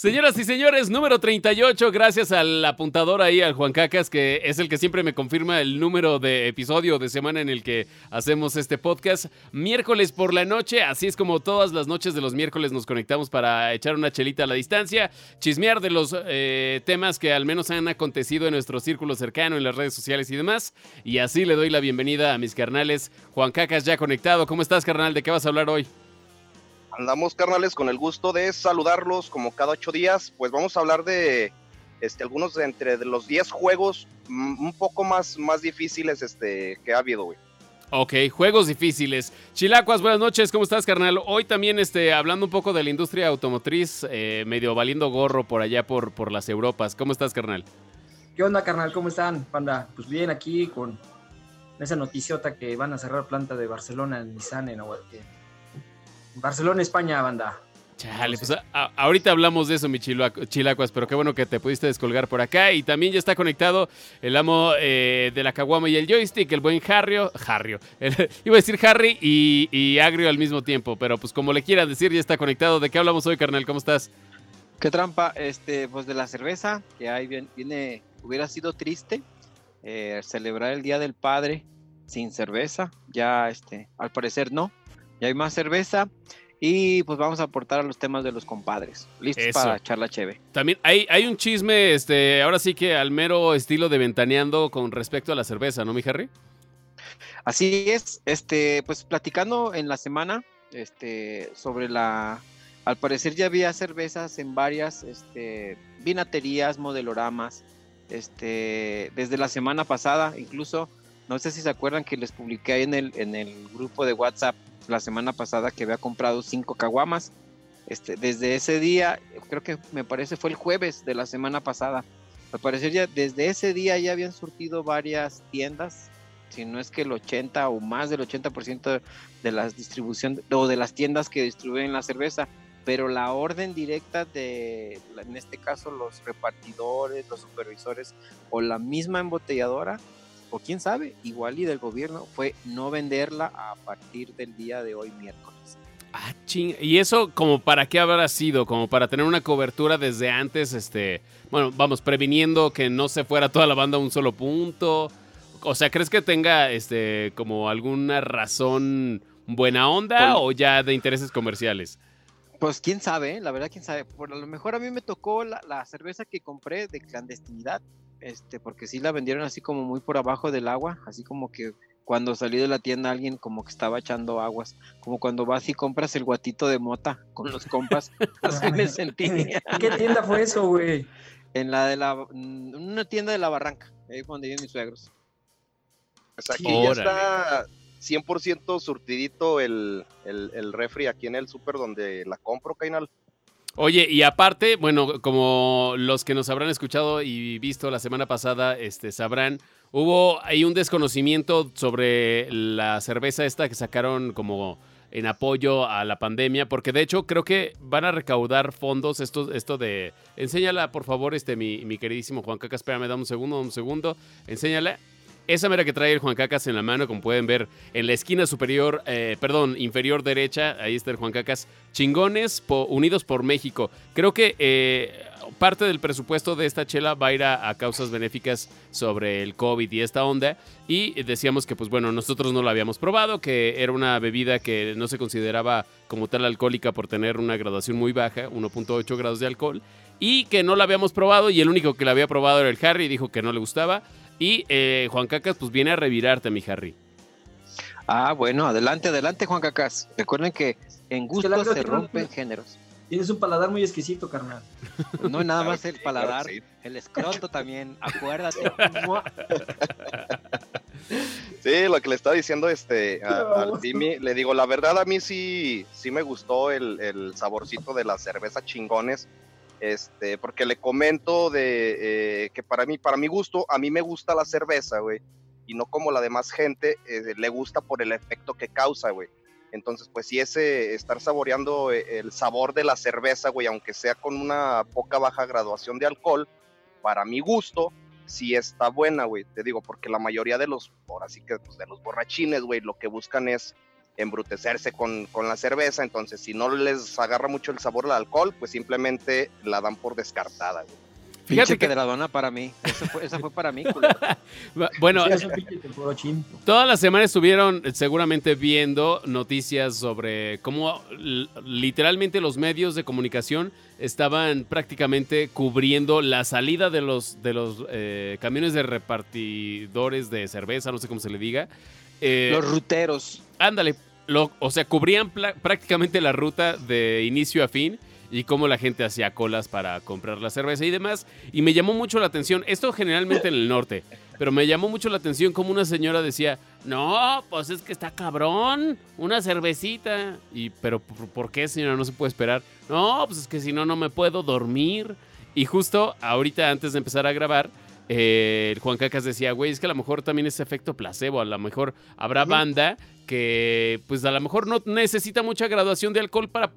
Señoras y señores, número 38, gracias al apuntador ahí, al Juan Cacas, que es el que siempre me confirma el número de episodio de semana en el que hacemos este podcast. Miércoles por la noche, así es como todas las noches de los miércoles nos conectamos para echar una chelita a la distancia, chismear de los eh, temas que al menos han acontecido en nuestro círculo cercano, en las redes sociales y demás. Y así le doy la bienvenida a mis carnales. Juan Cacas ya conectado. ¿Cómo estás, carnal? ¿De qué vas a hablar hoy? Andamos, carnales, con el gusto de saludarlos como cada ocho días. Pues vamos a hablar de este, algunos de entre de los diez juegos un poco más, más difíciles este, que ha habido, güey. Ok, juegos difíciles. Chilacuas, buenas noches, ¿cómo estás, carnal? Hoy también este, hablando un poco de la industria automotriz, eh, medio valiendo gorro por allá por, por las Europas. ¿Cómo estás, carnal? ¿Qué onda, carnal? ¿Cómo están, panda? Pues bien, aquí con esa noticiota que van a cerrar planta de Barcelona en Nissan en, Barcelona, España, banda. Chale, pues ahorita hablamos de eso, mi chilacuas, pero qué bueno que te pudiste descolgar por acá. Y también ya está conectado el amo eh, de la caguama y el joystick, el buen Harrio. Harrio. iba a decir Harry y, Agrio al mismo tiempo, pero pues como le quieras decir, ya está conectado. ¿De qué hablamos hoy, carnal? ¿Cómo estás? Qué trampa, este, pues de la cerveza, que ahí viene, hubiera sido triste eh, celebrar el Día del Padre sin cerveza. Ya, este, al parecer no ya hay más cerveza y pues vamos a aportar a los temas de los compadres. Listos para charla cheve. También hay, hay un chisme, este, ahora sí que al mero estilo de ventaneando con respecto a la cerveza, ¿no, mi Harry? Así es, este, pues platicando en la semana, este, sobre la, al parecer ya había cervezas en varias, este, vinaterías, modeloramas, este, desde la semana pasada, incluso, no sé si se acuerdan que les publiqué ahí en el, en el grupo de WhatsApp la semana pasada que había comprado cinco caguamas. Este, desde ese día, creo que me parece fue el jueves de la semana pasada, al parecer ya desde ese día ya habían surtido varias tiendas, si no es que el 80 o más del 80% de las distribución o de las tiendas que distribuyen la cerveza, pero la orden directa de, en este caso, los repartidores, los supervisores o la misma embotelladora, o quién sabe, igual y del gobierno, fue no venderla a partir del día de hoy miércoles. Ah, ching. ¿Y eso como para qué habrá sido? Como para tener una cobertura desde antes, este, bueno, vamos, previniendo que no se fuera toda la banda a un solo punto. O sea, ¿crees que tenga este como alguna razón buena onda o ya de intereses comerciales? Pues quién sabe, ¿eh? la verdad quién sabe. Por lo mejor a mí me tocó la, la cerveza que compré de clandestinidad este, porque sí la vendieron así como muy por abajo del agua, así como que cuando salí de la tienda alguien como que estaba echando aguas, como cuando vas y compras el guatito de mota con los compas, así me sentí. ¿Qué tienda fue eso, güey? En la de la, una tienda de la barranca, ahí donde viven mis suegros. Pues aquí ya está 100% surtidito el, el, el, refri aquí en el súper donde la compro, Cainal. Oye, y aparte, bueno, como los que nos habrán escuchado y visto la semana pasada, este, sabrán, hubo ahí un desconocimiento sobre la cerveza esta que sacaron como en apoyo a la pandemia, porque de hecho creo que van a recaudar fondos, esto, esto de... Enséñala, por favor, este, mi, mi queridísimo Juan Caca, espérame, dame un segundo, un segundo, enséñala. Esa mera que trae el Juan Cacas en la mano, como pueden ver en la esquina superior, eh, perdón, inferior derecha, ahí está el Juan Cacas. Chingones unidos por México. Creo que eh, parte del presupuesto de esta chela va a ir a, causas benéficas sobre el COVID y esta onda. Y decíamos que, pues bueno, nosotros no la habíamos probado, que era una bebida que no se consideraba como tal alcohólica por tener una graduación muy baja, 1.8 grados de alcohol. Y que no la habíamos probado y el único que la había probado era el Harry dijo que no le gustaba. Y eh, Juan Cacas, pues viene a revirarte, mi Harry. Ah, bueno, adelante, adelante, Juan Cacas. Recuerden que en gusto se rompen géneros. Tienes un paladar muy exquisito, carnal. No nada más el paladar, el escroto también, acuérdate. Sí, lo que le estaba diciendo este al Timmy, le digo, la verdad a mí sí, sí me gustó el, el saborcito de la cerveza chingones este, porque le comento de eh, que para mí, para mi gusto, a mí me gusta la cerveza, güey, y no como la demás gente, eh, le gusta por el efecto que causa, güey. Entonces, pues sí, ese estar saboreando eh, el sabor de la cerveza, güey, aunque sea con una poca baja graduación de alcohol, para mi gusto, sí está buena, güey. Te digo, porque la mayoría de los, ahora sí que pues, de los borrachines, güey, lo que buscan es embrutecerse con, con la cerveza, entonces si no les agarra mucho el sabor al alcohol, pues simplemente la dan por descartada. güey. Fíjate que que- pedradona para mí. Esa fue, esa fue para mí. Bueno, Sí, es un pinche teporochín. Toda la semana estuvieron eh, seguramente viendo noticias sobre cómo literalmente los medios de comunicación estaban prácticamente cubriendo la salida de los, de los eh, camiones de repartidores de cerveza, no sé cómo se le diga. Eh, Los ruteros. Ándale, o sea, cubrían prácticamente la ruta de inicio a fin y cómo la gente hacía colas para comprar la cerveza y demás. Y me llamó mucho la atención, esto generalmente en el norte, pero me llamó mucho la atención como una señora decía, no, pues es que está cabrón, una cervecita. Y, pero ¿por, por qué, señora? No se puede esperar. No, pues es que si no, no me puedo dormir. Y justo ahorita, antes de empezar a grabar, eh, el Juan Cacas decía, güey, es que a lo mejor también es efecto placebo, a lo mejor habrá banda que pues a lo mejor no necesita mucha graduación de alcohol para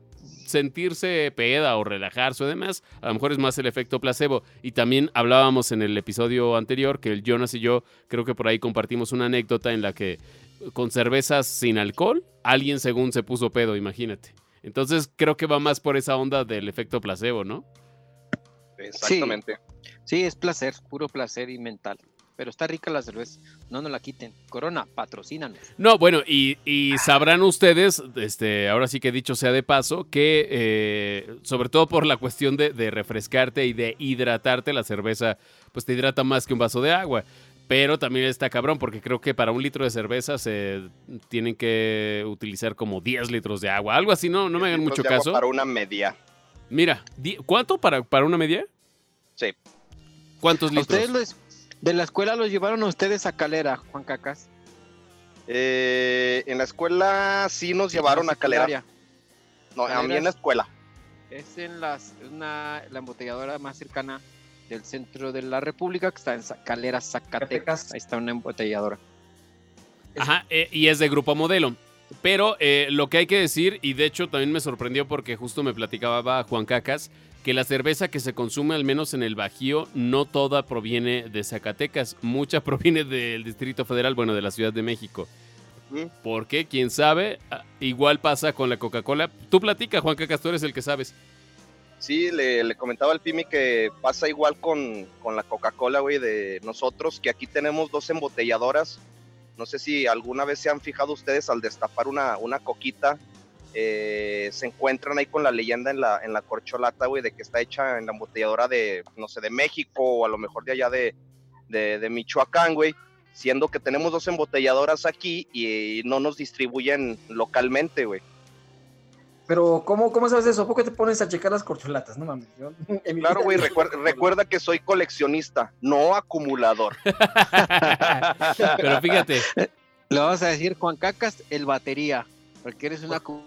sentirse peda o relajarse o demás, a lo mejor es más el efecto placebo. Y también hablábamos en el episodio anterior que el Jonas y yo creo que por ahí compartimos una anécdota en la que con cervezas sin alcohol, alguien según se puso pedo, imagínate. Entonces creo que va más por esa onda del efecto placebo, ¿no? Exactamente. Sí, es placer, puro placer y mental. Pero está rica la cerveza. No nos la quiten. Corona, patrocínanos. No, bueno, y, y sabrán ustedes, este, ahora sí que dicho sea de paso, que eh, sobre todo por la cuestión de, de refrescarte y de hidratarte, la cerveza pues te hidrata más que un vaso de agua. Pero también está cabrón, porque creo que para un litro de cerveza se tienen que utilizar como 10 litros de agua. Algo así, no, no me hagan mucho de agua caso. Para una media. Mira, ¿cuánto para, para una media? Sí. ¿Cuántos ¿A litros? ustedes los- de la escuela los llevaron a ustedes a Calera, Juan Cacas? Eh, en la escuela sí nos llevaron a Calera. No, a mí en la escuela. Es en las, una, la embotelladora más cercana del centro de la República, que está en Calera, Zacatecas. Zacatecas. Ahí está una embotelladora. Ajá, eh, y es de Grupo Modelo. Pero eh, lo que hay que decir, y de hecho también me sorprendió porque justo me platicaba Juan Cacas, que la cerveza que se consume al menos en el Bajío, no toda proviene de Zacatecas, mucha proviene del Distrito Federal, bueno, de la Ciudad de México. Ujú. ¿Por qué? ¿Quién sabe? Ah, Igual pasa con la Coca-Cola. Tú platica, Juan Cacas, tú eres el que sabes. Sí, le, le comentaba al Pimi que pasa igual con, con la Coca-Cola, güey, de nosotros, que aquí tenemos dos embotelladoras. No sé si alguna vez se han fijado ustedes al destapar una, una coquita, eh, se encuentran ahí con la leyenda en la, en la corcholata, güey, de que está hecha en la embotelladora de, no sé, de México o a lo mejor de allá de, de, de Michoacán, güey. Siendo que tenemos dos embotelladoras aquí y no nos distribuyen localmente, güey. Pero, ¿cómo, ¿cómo sabes eso? ¿Por qué te pones a checar las corcholatas? No mames. yo- en mi Claro, güey, recuerda, que soy coleccionista, no acumulador. Pero fíjate, Le vamos a decir Juan Cacas, el batería, porque eres una... cu-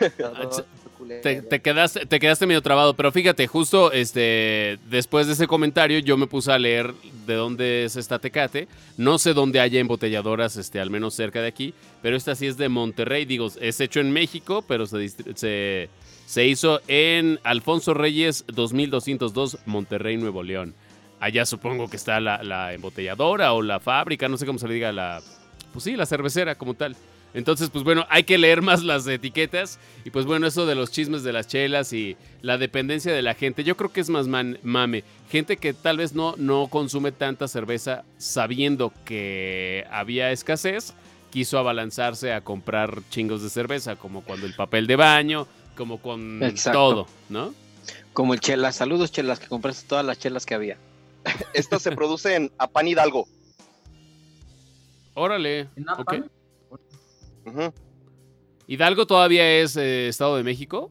Te, te quedaste, te quedaste medio trabado, pero fíjate, justo este, después de ese comentario yo me puse a leer de dónde es esta Tecate. No sé dónde haya embotelladoras, este, al menos cerca de aquí, pero esta sí es de Monterrey. Digo, es hecho en México, pero se, se, se hizo en Alfonso Reyes 2202, Monterrey, Nuevo León. Allá supongo que está la, la embotelladora o la fábrica, no sé cómo se le diga, la, pues sí, la cervecera como tal. Entonces, pues bueno, hay que leer más las etiquetas. Y pues bueno, eso de los chismes de las chelas y la dependencia de la gente, yo creo que es más man- mame. Gente que tal vez no, no consume tanta cerveza sabiendo que había escasez, quiso abalanzarse a comprar chingos de cerveza, como cuando el papel de baño, como con Exacto. todo, ¿no? Como el Chelas. Saludos, Chelas, que compraste todas las chelas que había. Esta se produce en Apán Hidalgo. Órale. ¿En ok. ¿Hidalgo todavía es eh, Estado de México?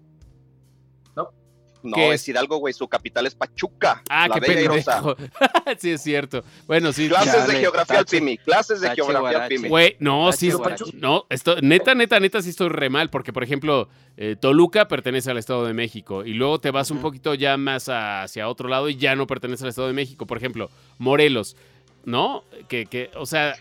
No, ¿Qué es Hidalgo, güey. Su capital es Pachuca. Ah, la qué pendejo. sí, es cierto. Bueno, sí. Clases Chale, de geografía al. Pimi. Clases de Tache, geografía al. Pimi. Güey, no, Tache, sí, no, esto, neta, neta, neta, sí estoy re mal, porque, por ejemplo, eh, Toluca pertenece al Estado de México, y luego te vas un poquito ya más hacia otro lado y ya no pertenece al Estado de México. Por ejemplo, Morelos, ¿no? Que, que o sea,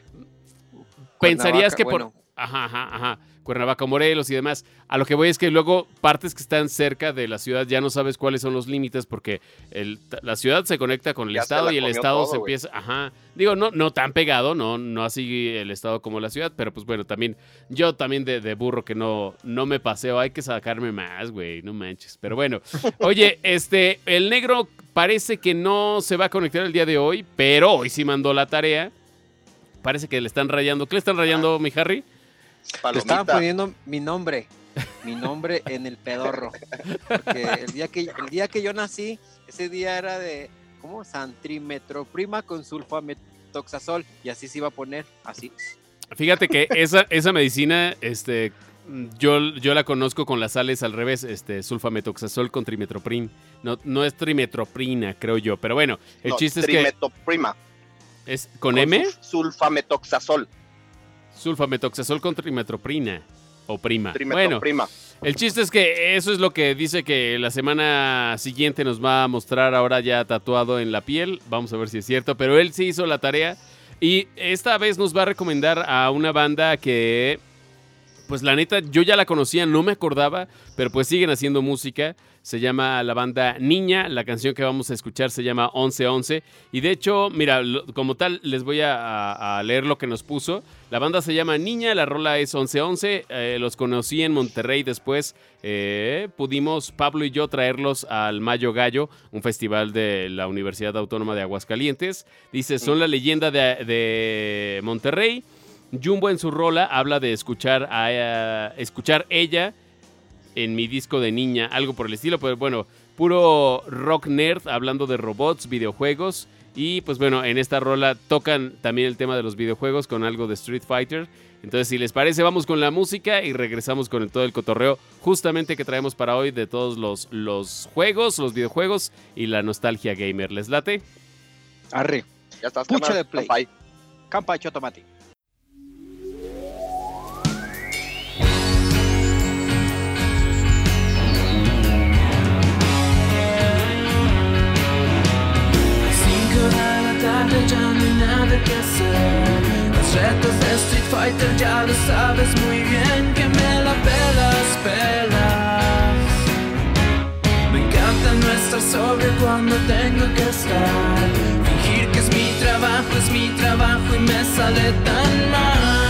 pensarías que por... Ajá, ajá, ajá. Cuernavaca, Morelos y demás. A lo que voy es que luego partes que están cerca de la ciudad ya no sabes cuáles son los límites porque el- la ciudad se conecta con el Ya estado y el estado todo, se empieza, ajá, digo, no, no tan pegado, no, no así el estado como la ciudad, pero pues bueno, también, yo también de, de burro que no, no me paseo, hay que sacarme más, güey, no manches. Pero bueno, oye, este, el negro parece que no se va a conectar el día de hoy, pero hoy sí mandó la tarea. Parece que le están rayando. ¿Qué le están rayando, mi Harry? Te estaban Palomita. poniendo mi nombre, mi nombre en el pedorro. Porque el día que, el día que yo nací, ese día era de, ¿cómo? Santrimetroprima con sulfametoxazol. Y así se iba a poner, así. Fíjate que esa, esa medicina, este, yo, yo la conozco con las sales al revés, este, sulfametoxazol con trimetoprim. No, no es trimetroprina, creo yo. Pero bueno, el No, chiste es que trimetoprima, es con M, sulf- Sulfametoxazol. Sulfametoxazol con trimetroprina o prima. Bueno. El chiste es que eso es lo que dice que la semana siguiente nos va a mostrar ahora ya tatuado en la piel. Vamos a ver si es cierto, pero él sí hizo la tarea y esta vez nos va a recomendar a una banda que, pues la neta, yo ya la conocía, no me acordaba, pero pues siguen haciendo música. Se llama la banda Niña, la canción que vamos a escuchar se llama 1111 y de hecho, mira, como tal les voy a, a- a leer lo que nos puso. La banda se llama Niña, la rola es 1111, eh, los conocí en Monterrey después, eh, pudimos Pablo y yo traerlos al Mayo Gallo, un festival de la Universidad Autónoma de Aguascalientes. Dice, son la leyenda de, de Monterrey. Jumbo en su rola habla de escuchar a eh, escuchar ella en mi disco de niña, algo por el estilo, pero bueno, puro rock nerd hablando de robots, videojuegos y pues bueno, en esta rola tocan también el tema de los videojuegos con algo de Street Fighter. Entonces, si les parece, vamos con la música y regresamos con el- todo el cotorreo justamente que traemos para hoy de todos los, los juegos, los videojuegos y la nostalgia gamer. ¿Les late? Arre. Ya estás, de play. Campacho retos de Street Fighter ya lo sabes muy bien Que me la pelas, pelas Me encanta no estar sobrio cuando tengo que estar. Fingir que es mi trabajo, es mi trabajo y me sale tan mal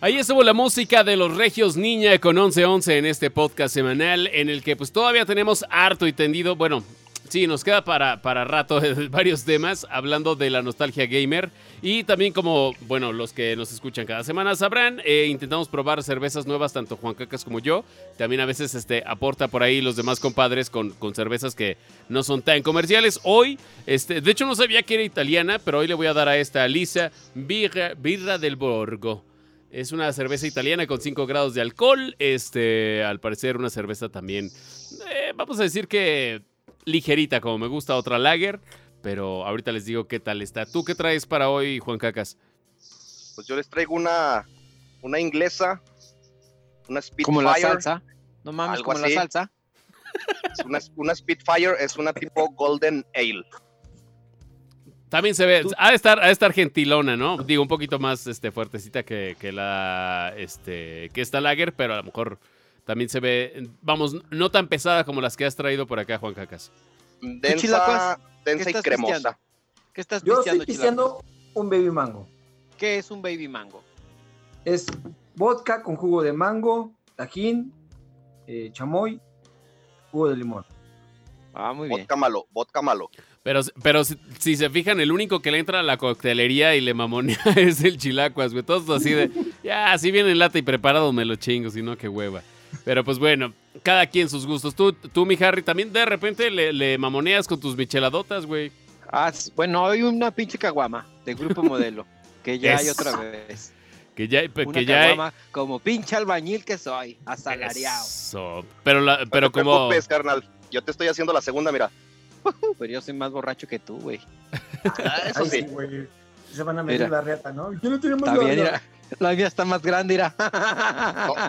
Ahí estuvo la música de los Regios Niña con 1111 en este podcast semanal en el que pues todavía tenemos harto y tendido, bueno, sí, nos queda para, para rato varios temas hablando de la nostalgia gamer y también como, bueno, los que nos escuchan cada semana sabrán, eh, intentamos probar cervezas nuevas, tanto Juan Cacas como yo, también a veces este, aporta por ahí los demás compadres con, con cervezas que no son tan comerciales. Hoy, este, de hecho no sabía que era italiana, pero hoy le voy a dar a esta Lisa Birra, Birra del Borgo. Es una cerveza italiana con 5 grados de alcohol. Este, al parecer, una cerveza también, eh, vamos a decir que ligerita, como me gusta otra lager. Pero ahorita les digo qué tal está. ¿Tú qué traes para hoy, Juan Cacas? Pues yo les traigo una, una inglesa, una Spitfire. Como la salsa. No mames, como así. la salsa. Es una, una Spitfire es una tipo Golden Ale. También se ve, ha de estar, ha de estar gentilona, ¿no? Digo, un poquito más este, fuertecita que, que la, este, que esta lager, pero a lo mejor también se ve, vamos, no tan pesada como las que has traído por acá, Juan Cacas. Densa, densa y cremosa. pisteando? ¿Qué estás Yo pisteando, estoy pisteando un baby mango. ¿Qué es un baby mango? Es vodka con jugo de mango, tajín, eh, chamoy, jugo de limón. Ah, muy bien. Vodka malo, vodka malo. Pero, pero si, si se fijan, el único que le entra a la coctelería y le mamonea es el chilacuas, güey. Todos así de, ya, si viene en lata y preparado me lo chingo, si no, qué hueva. Pero pues bueno, cada quien sus gustos. Tú, tú mi Harry, también de repente le, le mamoneas con tus micheladotas, güey. Ah, bueno, hay una pinche caguama de grupo modelo. Que ya hay otra vez. Que ya, Una que ya hay- como pinche albañil que soy, asalariado. Eso. Pero, la- pero no te como... preocupes, carnal. Yo te estoy haciendo la segunda, mira. Pero yo soy más borracho que tú, güey. Ah, Eso Ay, sí. güey. Se van a medir Mira. la reata, ¿no? Yo no tenemos Está la. La mía está más grande, mira.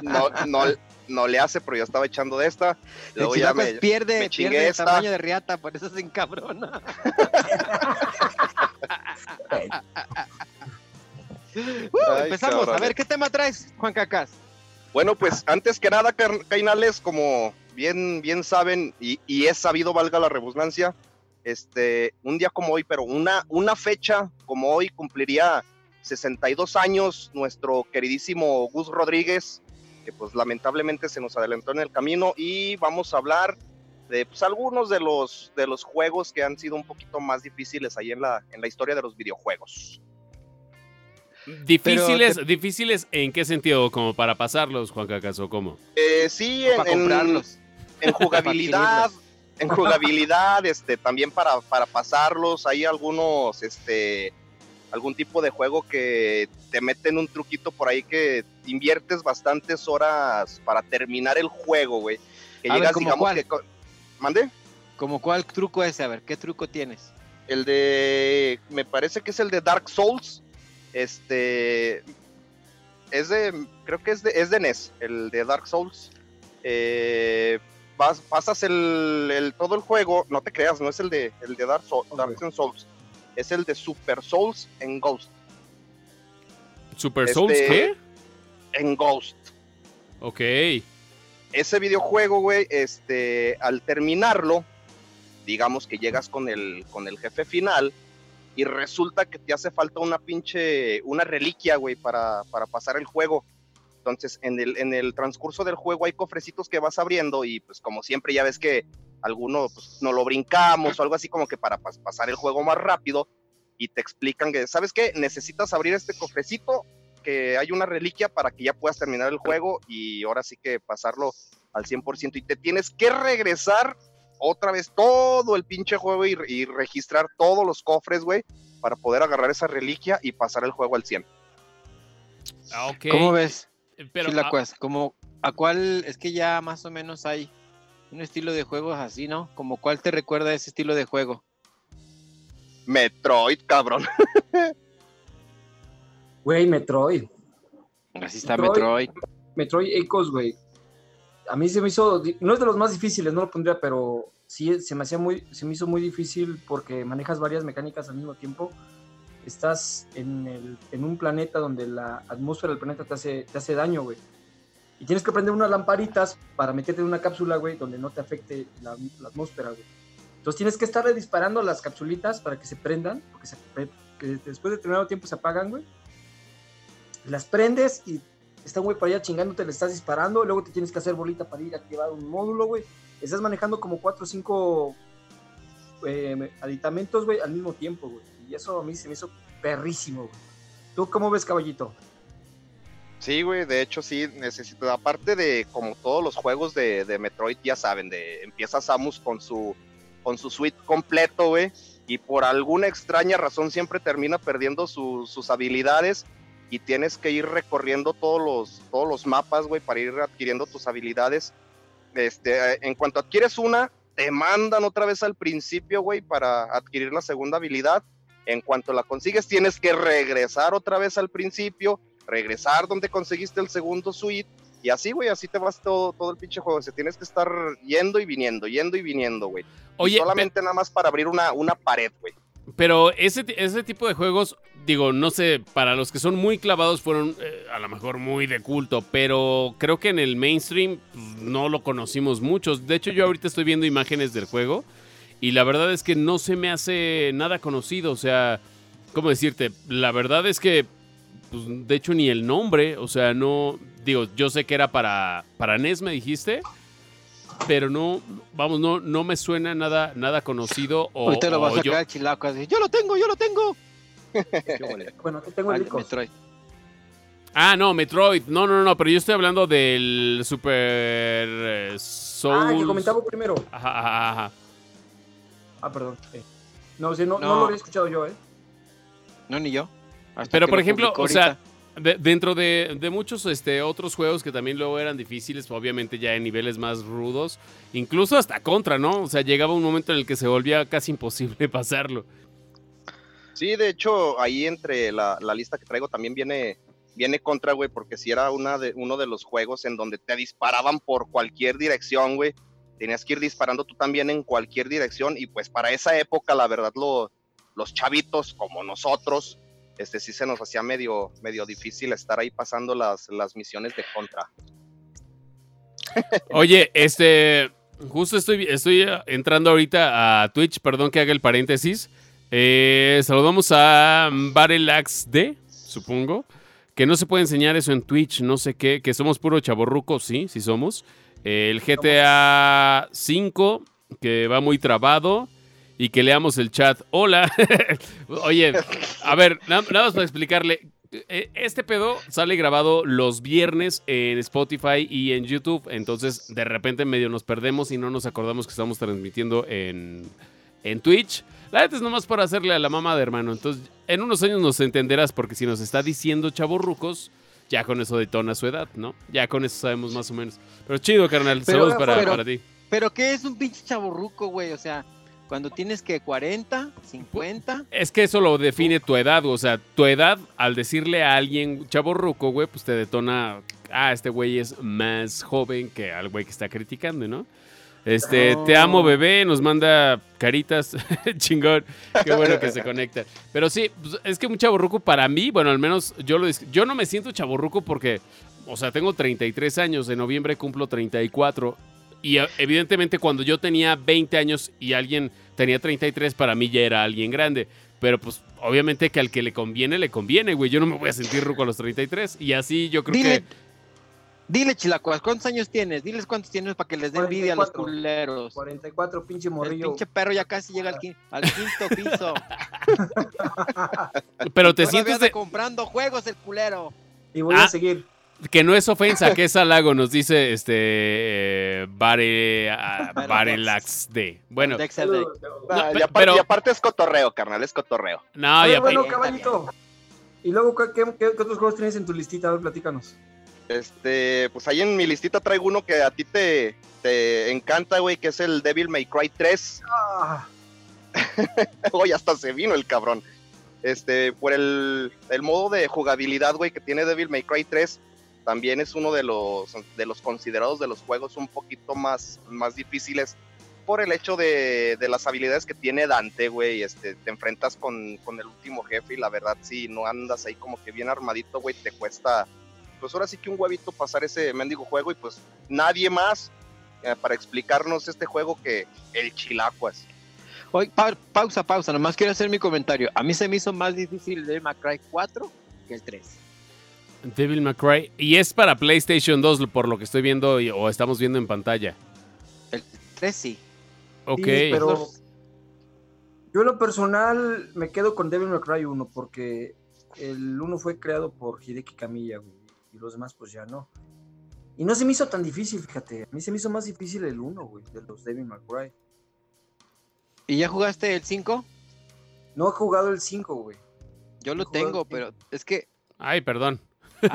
No, no, no, no le hace, pero yo estaba echando de esta. Luego ya me, pierde, me pierde el esta. tamaño de riata, por eso se encabrona. Uh, Ay, empezamos, a ver, ¿qué tema traes, Juan Cacas? Bueno, pues antes que nada, Cainales, como bien, bien saben, y, y es sabido, valga la redundancia, este, un día como hoy, pero una, una fecha como hoy cumpliría 62 años nuestro queridísimo Gus Rodríguez, que pues lamentablemente se nos adelantó en el camino, y vamos a hablar de pues, algunos de los, de los juegos que han sido un poquito más difíciles ahí en la, en la historia de los videojuegos. Difíciles, difíciles en qué sentido, como para pasarlos, Juan Cacas, o cómo. Eh, sí, en, Para en- comprarlos. En jugabilidad, en jugabilidad, este, también para, para pasarlos, hay algunos, este, algún tipo de juego que te meten un truquito por ahí que inviertes bastantes horas para terminar el juego, güey. Que A llegas, ¿cómo digamos cuál? que, ¿mande? ¿Cómo cuál truco es? A ver, ¿qué truco tienes? El de, me parece que es el de Dark Souls, este, es de, creo que es de, es de NES, el de Dark Souls. Eh, vas- pasas el, el- todo el juego, no te creas, no es el de, el de Dark, Soul- Dark Souls, es el de Super Souls en Ghost. ¿Super Este- Souls qué? En Ghost. Ok. Ese videojuego, güey, este, al terminarlo, digamos que llegas con el, con el jefe final y resulta que te hace falta una pinche, una reliquia, güey, para, para pasar el juego. Entonces, en el, en el transcurso del juego hay cofrecitos que vas abriendo y pues como siempre ya ves que alguno pues, no lo brincamos o algo así como que para pas- pasar el juego más rápido y te explican que, ¿sabes qué? Necesitas abrir este cofrecito, que hay una reliquia para que ya puedas terminar el juego y ahora sí que pasarlo al 100% y te tienes que regresar otra vez todo el pinche juego y, y registrar todos los cofres, güey, para poder agarrar esa reliquia y pasar el juego al 100. Ah, ok. ¿Cómo ves? Pero, Chilacuas, como a cuál es que ya más o menos hay un estilo de juegos así, ¿no? Como cuál te recuerda ese estilo de juego. Metroid, cabrón. Güey, Metroid. Así está Metroid. Metroid. Metroid Echoes, güey. A mí se me hizo, no es de los más difíciles, no lo pondría, pero sí se me hacía muy, se me hizo muy difícil porque manejas varias mecánicas al mismo tiempo. Estás en, el- en un planeta donde la atmósfera del planeta te hace, te hace daño, güey. Y tienes que prender unas lamparitas para meterte en una cápsula, güey, donde no te afecte la, atmósfera, güey. Entonces tienes que estarle disparando las capsulitas para que se prendan, porque después de determinado tiempo se apagan, güey. Las prendes y está güey para allá chingándote, le estás disparando, luego te tienes que hacer bolita para ir a activar un módulo, güey. Estás manejando como cuatro o cinco eh, aditamentos, güey, al mismo tiempo, güey. Y eso a mí se me hizo perrísimo. ¿Tú cómo ves, caballito? Sí, güey, de hecho sí, necesito, aparte de como todos los juegos de, Metroid, ya saben, de empieza Samus con su, con su suite completo, güey, y por alguna extraña razón siempre termina perdiendo su- sus habilidades y tienes que ir recorriendo todos los, todos los mapas, güey, para ir adquiriendo tus habilidades. Este, en cuanto adquieres una, te mandan otra vez al principio, güey, para adquirir la segunda habilidad. En cuanto la consigues, tienes que regresar otra vez al principio, regresar donde conseguiste el segundo suite. Y así, güey, así te vas todo, todo el pinche juego. O sea, tienes que estar yendo y viniendo, yendo y viniendo, güey. Y Oye, solamente nada más para abrir una, una pared, güey. Pero ese tipo de juegos, digo, no sé, para los que son muy clavados fueron eh, a lo mejor muy de culto, pero creo que en el mainstream pues, no lo conocimos muchos. De hecho, yo ahorita estoy viendo imágenes del juego y la verdad es que no se me hace nada conocido. O sea, ¿cómo decirte? La verdad es que, pues, de hecho, ni el nombre, o sea, no, digo, yo sé que era para, para NES, me dijiste. Pero no, vamos, no, no me suena nada, nada conocido. O, Ahorita lo vas a yo- sacar chilaco así, yo lo tengo, yo lo tengo. Bueno, aquí tengo el Ah, disco. Metroid. Ah, no, Metroid. No, no, no, pero yo estoy hablando del Super eh, Soul. Ah, que comentaba primero. Ajá, ajá, ajá. Ah, perdón. eh. No, sí, no, no No. lo había escuchado yo, ¿eh? No, ni yo. Hasta Pero por lo ejemplo, o sea, de- dentro de, de muchos este, otros juegos que también luego eran difíciles, obviamente ya en niveles más rudos, incluso hasta contra, ¿no? O sea, llegaba un momento en el que se volvía casi imposible pasarlo. Sí, de hecho, ahí entre la, la lista que traigo también viene, viene contra, güey, porque si era una de, uno de los juegos en donde te disparaban por cualquier dirección, güey. Tenías que ir disparando tú también en cualquier dirección y pues para esa época, la verdad, lo- los chavitos como nosotros, este sí se nos hacía medio, medio difícil estar ahí pasando las, las misiones de contra. Oye, este. Justo estoy, estoy entrando ahorita a Twitch, perdón que haga el paréntesis. Eh, saludamos a Barelax D, supongo. Que no se puede enseñar eso en Twitch, no sé qué. Que somos puro chaborruco, sí, sí somos. El GTA 5, que va muy trabado. Y que leamos el chat. Hola. Oye, a ver, na- nada más para explicarle. Eh, Este pedo sale grabado los viernes en Spotify y en YouTube. Entonces, de repente medio nos perdemos y no nos acordamos que estamos transmitiendo en, en Twitch. La neta es nomás para hacerle a la mamá de hermano. Entonces, en unos años nos entenderás porque si nos está diciendo chavorrucos, ya con eso detona su edad, ¿no? Ya con eso sabemos más o menos. Pero chido, carnal. Pero- Saludos para, pero- para ti. Pero ¿qué es un pinche chaburruco, güey? O sea, cuando tienes que 40, 50. Es que eso lo define tu edad, o sea, tu edad, al decirle a alguien chaborruco, güey, pues te detona, ah, este güey es más joven que al güey que está criticando, ¿no? Este, te amo, bebé, nos manda caritas, chingón, qué bueno que se conecta. Pero sí, pues, es que un chaborruco para mí, bueno, al menos yo lo yo no me siento chaborruco porque, o sea, tengo 33 años, en noviembre cumplo 34 y eh, evidentemente cuando yo tenía 20 años y alguien tenía 33, para mí ya era alguien grande. Pero pues obviamente que al que le conviene, le conviene, güey. Yo no me voy a sentir ruco a los 33. Y así yo creo Dile, que... dile, chilacuas, ¿cuántos años tienes? Diles cuántos tienes para que les dé envidia a los 44. culeros. 44, pinche El morrillo. pinche perro ya casi llega al, quin- al quinto piso. Pero te Todavía sientes de- comprando juegos el culero. y voy Ah. a seguir. que no es ofensa, que es halago, nos dice este... eh, Bare... ah, Bare Barelax D. Bueno, el. Ah, y, aparte, pero- y aparte es cotorreo, carnal, es cotorreo. no, ya... bueno, caballito. Y luego, ¿qué, qué, qué- qué otros juegos tienes en tu listita? A ver, platícanos. Este, pues ahí en mi listita traigo uno que a ti te, te encanta, güey, que es el Devil May Cry 3. Ah, Hoy hasta se vino el cabrón. Este, por el, el modo de jugabilidad, güey, que tiene Devil May Cry 3, también es uno de los, de los considerados de los juegos un poquito más, más difíciles por el hecho de, de las habilidades que tiene Dante, güey. Este, te enfrentas con, con el último jefe y la verdad, si no andas ahí como que bien armadito, güey, te cuesta, pues ahora sí que un huevito pasar ese mendigo juego y pues nadie más eh, para explicarnos este juego que el Chilacuas. Oye, pa- pausa, pausa, nomás quiero hacer mi comentario. A mí se me hizo más difícil el Macray 4 que el 3. Devil May Cry. Y es para PlayStation 2, por lo que estoy viendo y- o estamos viendo en pantalla. El 3 sí. Ok. Sí, pero yo en lo personal me quedo con Devil May Cry 1 porque el 1 fue creado por Hideki Kamiya, güey, y los demás pues ya no. Y no se me hizo tan difícil, fíjate. A mí se me hizo más difícil el 1, güey, de los May Cry. ¿Y ya jugaste el 5? No he jugado el 5, güey. Yo lo tengo, pero es que Ay, perdón. yo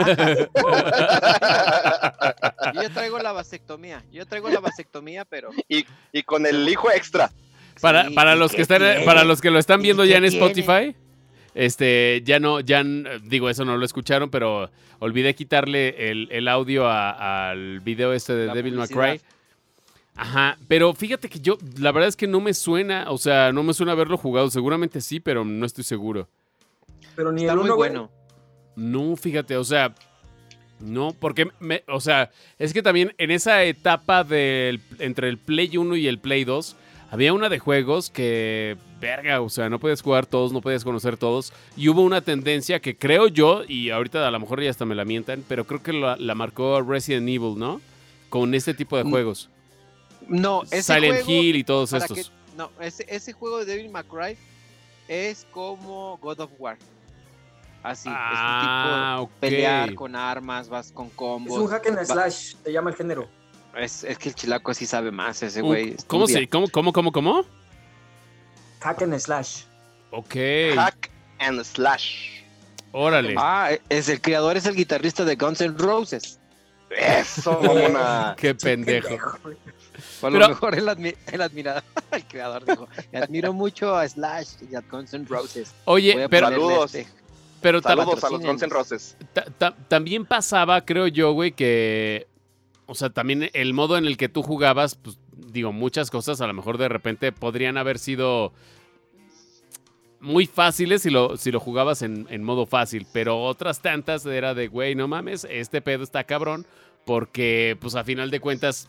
ya traigo la vasectomía. Yo traigo la vasectomía, pero. y, y con el hijo extra. Para, Sí, para ¿y los que están, tiene? para los que lo están ¿Y viendo ya en tiene? Spotify, este, ya no, ya digo, eso no lo escucharon, pero olvidé quitarle el, el audio a- al video este de La Devil publicidad. Cry. Ajá, pero fíjate que yo, la verdad es que no me suena, o sea, no me suena haberlo jugado, seguramente sí, pero no estoy seguro. Pero ni Está el muy 1, güey. bueno. No, fíjate, o sea, no, porque, me, o sea, es que también en esa etapa del, entre el Play 1 y el Play 2, había una de juegos que, verga, o sea, no puedes jugar todos, no puedes conocer todos, y hubo una tendencia que creo yo, y ahorita a lo mejor ya hasta me la mientan, pero creo que la, la marcó Resident Evil, ¿no? Con este tipo de juegos. No, ese Silent juego, Hill y todos estos. que- no, ese, ese juego de Devil May Cry es como God of War. Así, ah, es un ok. tipo pelear con armas, vas con Es combos. un hack and Va- slash, te llama el género. Es, es que el chilaco sí sabe más, ese güey. ¿Cómo se, cómo, cómo, cómo, cómo? Hack and slash. Ok, Hack and slash. órale. Ah, es el creador, es el guitarrista de Guns N' Roses. Eso, mamona. Qué pendejo. Pero- lo mejor el, admi- el admirador, el creador dijo, admiro mucho a Slash y a Guns N' Roses. Oye, pero, Saludos. este. pero Saludos a los. Guns N' Roses. ta- ta- también pasaba, creo yo, güey, que. O sea, también el modo en el que tú jugabas, pues digo, muchas cosas a lo mejor de repente podrían haber sido muy fáciles si lo, si lo jugabas en, en modo fácil, pero otras tantas era de, güey, no mames, este pedo está cabrón, porque pues a final de cuentas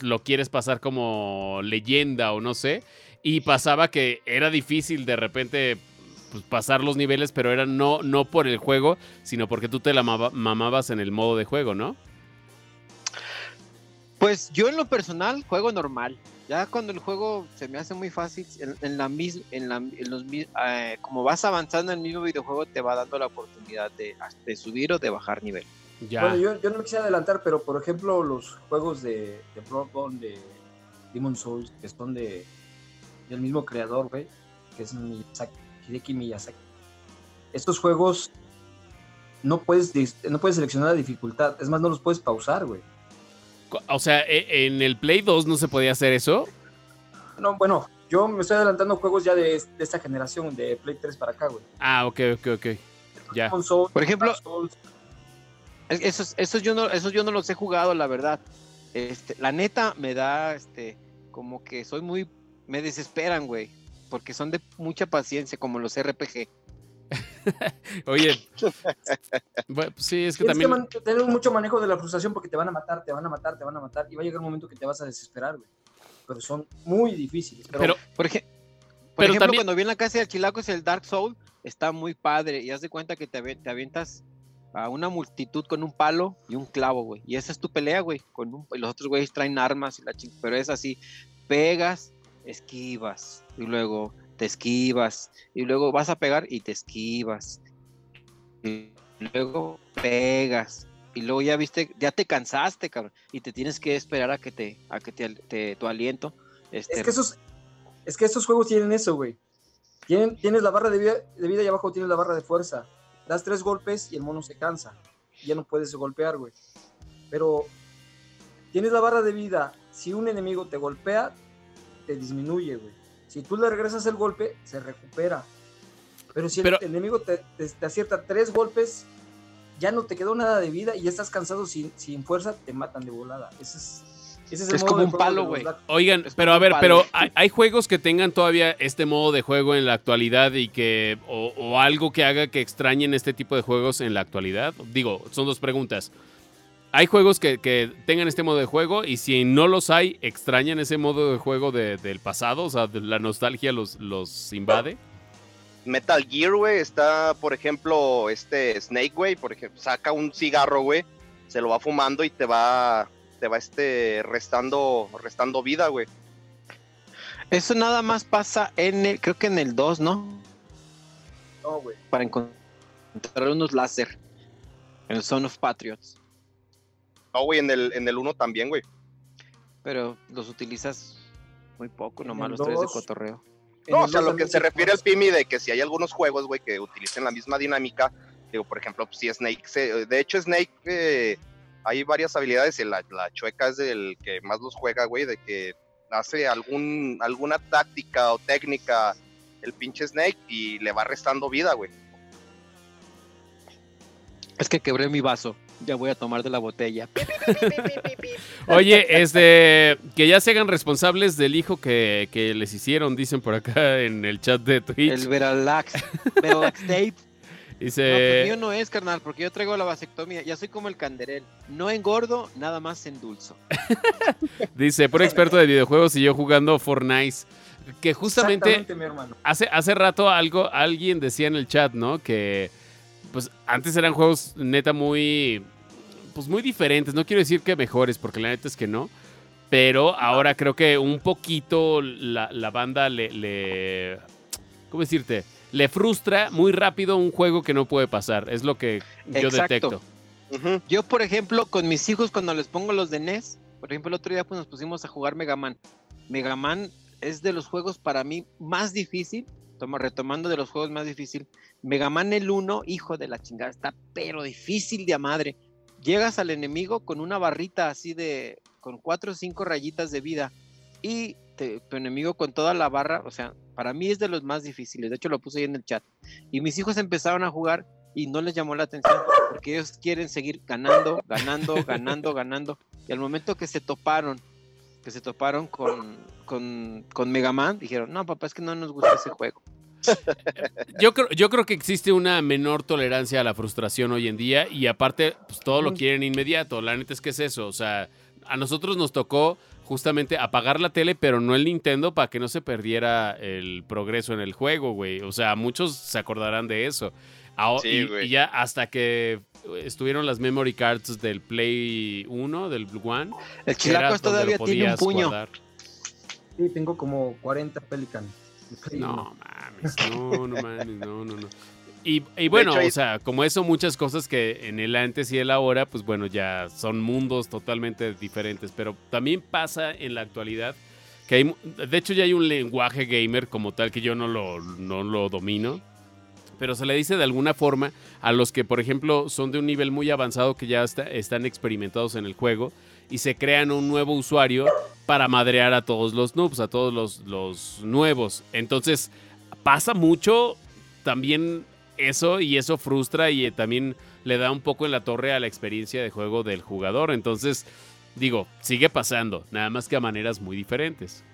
lo quieres pasar como leyenda o no sé, y pasaba que era difícil de repente pues, pasar los niveles, pero era no, no por el juego, sino porque tú te la mama- mamabas en el modo de juego, ¿no? Pues yo en lo personal juego normal. Ya cuando el juego se me hace muy fácil, en, en la mis, en, la, en los mis- eh, como vas avanzando en el mismo videojuego, te va dando la oportunidad de, de subir o de bajar nivel. Ya. Bueno, yo, yo no me quisiera adelantar, pero por ejemplo, los juegos de, de Bloodborne, de Demon Souls, que son de del mismo creador, güey, que es Miyazaki, Hideki Miyazaki. Estos juegos no puedes, no puedes seleccionar la dificultad, es más, no los puedes pausar, güey. O sea, e- en el Play 2 no se podía hacer eso. No, bueno, yo me estoy adelantando juegos ya de, de esta generación, de Play 3 para acá, güey. Ah, ok, ok, ok. Ya. Por ejemplo, Esos, esos, yo no, esos yo no los he jugado, la verdad. Este, la neta me da, este, como que soy muy, me desesperan, güey, porque son de mucha paciencia, como los RPG. Oye. bueno, pues sí, es que Tienes también. que tener mucho manejo de la frustración porque te van a matar, te van a matar, te van a matar y va a llegar un momento que te vas a desesperar, güey. Pero son muy difíciles. Pero, Pero, Por, ej- por Pero ejemplo, también- cuando vi en la casa del Chilaco es el Dark Soul, está muy padre y haz de cuenta que te, te avientas a una multitud con un palo y un clavo, güey. Y esa es tu pelea, güey. Con un- y los otros güeyes traen armas y la ching, pero es así, pegas, esquivas y luego te esquivas y luego vas a pegar y te esquivas. Luego pegas y luego ya viste, ya te cansaste, cabrón, y te tienes que esperar a que te a que te, te- tu aliento este, es que esos, es que estos juegos tienen eso, güey. Tienen, tienes la barra de vida, de vida y abajo tienes la barra de fuerza. Das tres golpes y el mono se cansa. Ya no puedes golpear, güey. Pero tienes la barra de vida. Si un enemigo te golpea, te disminuye, güey. Si tú le regresas el golpe, se recupera. Pero si el enemigo te, te- te acierta tres golpes, ya no te quedó nada de vida y ya estás cansado sin, sin fuerza, te matan de volada. Ese es, ese es, el Es modo como de un palo, güey. Oigan, Es pero a ver, palo. pero hay, hay juegos que tengan todavía este modo de juego en la actualidad y que. O, o algo que haga que extrañen este tipo de juegos en la actualidad. Digo, son dos preguntas. Hay juegos que, que tengan este modo de juego y si no los hay, extrañan ese modo de juego de- del pasado, o sea, de la nostalgia los, los invade. Metal Gear, güey, está, por ejemplo, este Snake, güey, por ejemplo, saca un cigarro, güey, se lo va fumando y te va, te va, este, restando, restando vida, güey. Eso nada más pasa en el, creo que en el 2, ¿no? No, güey. Para encontrar unos láser. En el Son of Patriots. No, güey, en el, en el 1 también, güey. Pero los utilizas muy poco, nomás el los tres de cotorreo. No, o el sea, lo que se refiere al. Pimi de que si hay algunos juegos, güey, que utilicen la misma dinámica, digo, por ejemplo, si Snake, se- de hecho Snake, eh, hay varias habilidades, y la, la chueca es del que más los juega, güey, de que hace algún, alguna táctica o técnica el pinche Snake y le va restando vida, güey. Es que quebré mi vaso. Ya voy a tomar de la botella. Oye, este, que ya se hagan responsables del hijo que, que les hicieron, dicen por acá en el chat de Twitch. El Veralax. Veralax Tape. No, pues Dice, mío no es, carnal, porque yo traigo la vasectomía. Ya soy como el canderel. No engordo, nada más endulzo. dice, por experto de videojuegos y yo jugando Fortnite. Que justamente Exactamente, mi hermano. hace, hace rato algo, alguien decía en el chat, ¿no? Que pues antes eran juegos neta muy, pues muy diferentes. No quiero decir que mejores, porque la neta es que no. Pero ahora creo que un poquito la, la banda le, le- ¿Cómo decirte? Le frustra muy rápido un juego que no puede pasar. Es lo que yo Exacto. detecto. Yo, por ejemplo, con mis hijos, cuando les pongo los de NES, por ejemplo, el otro día pues, nos pusimos a jugar Mega Man. Mega Man es de los juegos para mí más difícil, toma, retomando de los juegos más difícil. Mega Man el 1, hijo de la chingada, está pero difícil de a madre. Llegas al enemigo con una barrita así de, con cuatro o cinco rayitas de vida y te- tu enemigo con toda la barra, o sea, para mí es de los más difíciles. De hecho, lo puse ahí en el chat. Y mis hijos empezaron a jugar y no les llamó la atención porque ellos quieren seguir ganando, ganando, ganando, ganando. Y al momento que se toparon, que se toparon con, con, con Mega Man, dijeron, no, papá, es que no nos gusta ese juego. Yo creo, yo creo que existe una menor tolerancia a la frustración hoy en día y aparte, pues todo lo quieren inmediato. La neta es que es eso. O sea, a nosotros nos tocó justamente apagar la tele, pero no el Nintendo para que no se perdiera el progreso en el juego, güey. O sea, muchos se acordarán de eso. Sí, y, ya hasta que estuvieron las memory cards del Play 1, del One. El que era chilaco donde lo todavía tiene un podías puño. guardar. Sí, tengo como 40 Pelican. No mames, no, no mames, no, no, no. Y, y bueno, hecho, o sea, como eso, muchas cosas que en el antes y el ahora, pues bueno, ya son mundos totalmente diferentes. Pero también pasa en la actualidad que hay, de hecho ya hay un lenguaje gamer como tal que yo no lo, no lo domino. Pero se le dice de alguna forma a los que, por ejemplo, son de un nivel muy avanzado que ya está- están experimentados en el juego y se crean un nuevo usuario para madrear a todos los noobs, a todos los, los nuevos. Entonces, pasa mucho también eso y eso frustra y eh, también le da un poco en la torre a la experiencia de juego del jugador. Entonces, digo, sigue pasando, nada más que a maneras muy diferentes.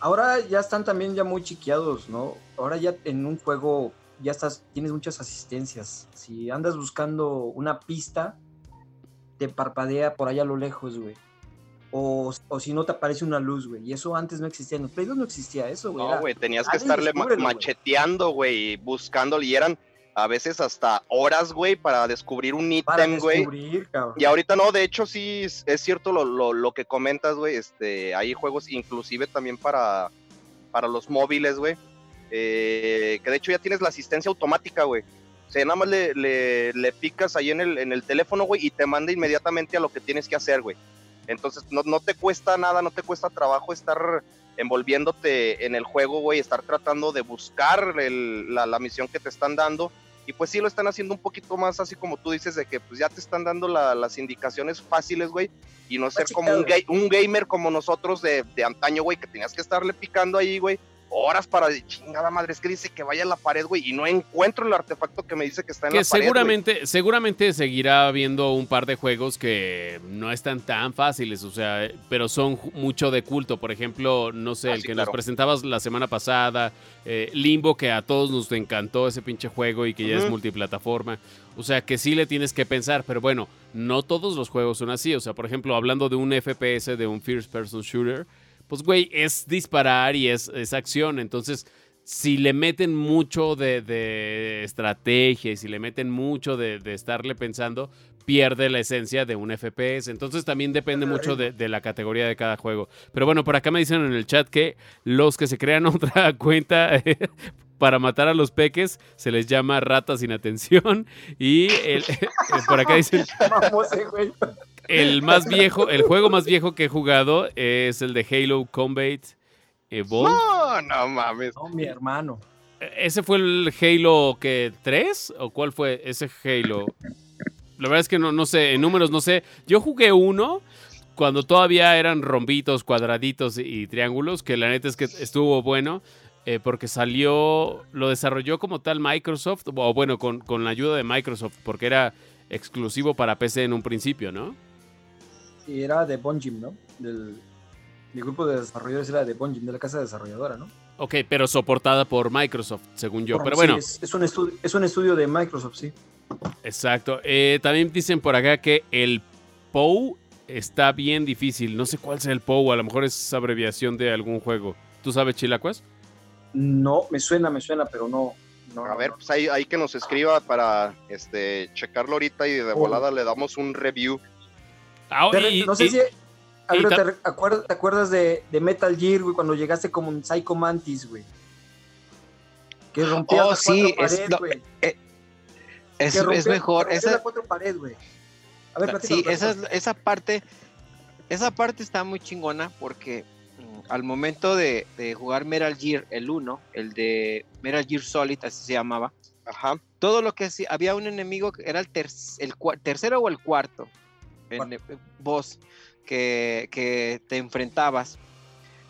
Ahora ya están también ya muy chiqueados, ¿no? Ahora ya en un juego ya estás, tienes muchas asistencias. Si andas buscando una pista, te parpadea por allá a lo lejos, güey. O, o si no te aparece una luz, güey. Y eso antes no existía. En los Play 2 no existía eso, güey. No, güey, tenías que estarle macheteando, güey, buscándole, y eran a veces hasta horas, güey, para descubrir un ítem, güey. Y ahorita no, de hecho sí es es cierto lo, lo, lo que comentas, güey. Este, hay juegos inclusive también para, para los móviles, güey. eh, que de hecho ya tienes la asistencia automática, güey. O sea, nada más le, le, le picas ahí en el, en el teléfono, güey, y te manda inmediatamente a lo que tienes que hacer, güey. Entonces no, no te cuesta nada, no te cuesta trabajo estar envolviéndote en el juego, güey, estar tratando de buscar el- la, la misión que te están dando. Y pues sí lo están haciendo un poquito más así como tú dices, de que pues ya te están dando la- las indicaciones fáciles, güey, y no ser como un, ga- un gamer como nosotros de, de antaño, güey, que tenías que estarle picando ahí, güey, horas para chingada madre, es que dice que vaya a la pared, güey, y no encuentro el artefacto que me dice que está en Que la pared. seguramente, seguramente seguirá habiendo un par de juegos que no están tan fáciles, o sea, pero son mucho de culto. Por ejemplo, no sé, Ah, el sí, que claro. nos presentabas la semana pasada, eh, Limbo, que a todos nos encantó ese pinche juego y que ya es multiplataforma. O sea, que sí le tienes que pensar, pero bueno, no todos los juegos son así. O sea, por ejemplo, hablando de un FPS, de un First Person Shooter, pues güey, es disparar y es, es acción. Entonces, si le meten mucho de, de estrategia y si le meten mucho de, de estarle pensando, pierde la esencia de un FPS. Entonces también depende mucho de, de la categoría de cada juego. Pero bueno, por acá me dicen en el chat que los que se crean otra cuenta para matar a los peques se les llama ratas sin atención. Y el- por acá dicen el más viejo, el juego más viejo que he jugado es el de Halo Combat Evolved. No, no mames. No, mi hermano. ¿Ese fue el Halo que 3? ¿O cuál fue ese Halo? La verdad es que no, no sé, en números no sé. Yo jugué uno cuando todavía eran rombitos, cuadraditos y, triángulos, que la neta es que estuvo bueno. Eh, porque salió, lo desarrolló como tal Microsoft, o bueno, con, con la ayuda de Microsoft, porque era exclusivo para PC en un principio, ¿no? Y era de Bungie, ¿no? Del, el grupo de desarrolladores era de Bungie, de la casa desarrolladora, ¿no? Ok, pero soportada por Microsoft, según yo. Pero Sí, bueno, es, es un estudio, es un estudio de Microsoft, sí. exacto. Eh, también dicen por acá que el POU está bien difícil. No sé cuál sea el POU, a lo mejor es abreviación de algún juego. ¿Tú sabes, Chilacuas? No, me suena, me suena, pero no. no A ver, no. pues ahí, ahí que nos escriba para este checarlo ahorita y de Oh. volada le damos un review. Ah, y- no sé y- si. Algo, te, re- acuer- ¿Te acuerdas de, de Metal Gear, güey, cuando llegaste como un Psycho Mantis, güey? Que rompía Oh, sí, cuatro es pared, güey. Es, Que es rompía- mejor. rompía Esa, la cuatro pared, güey. A ver, sí, esa, es- esa parte, esa parte está muy chingona porque al momento de, de jugar Metal Gear, el 1, el de Metal Gear Solid, así se llamaba, Ajá. todo lo que hacía, había un enemigo que era el, ter- el cua- tercero o el cuarto, en, boss que, que te enfrentabas.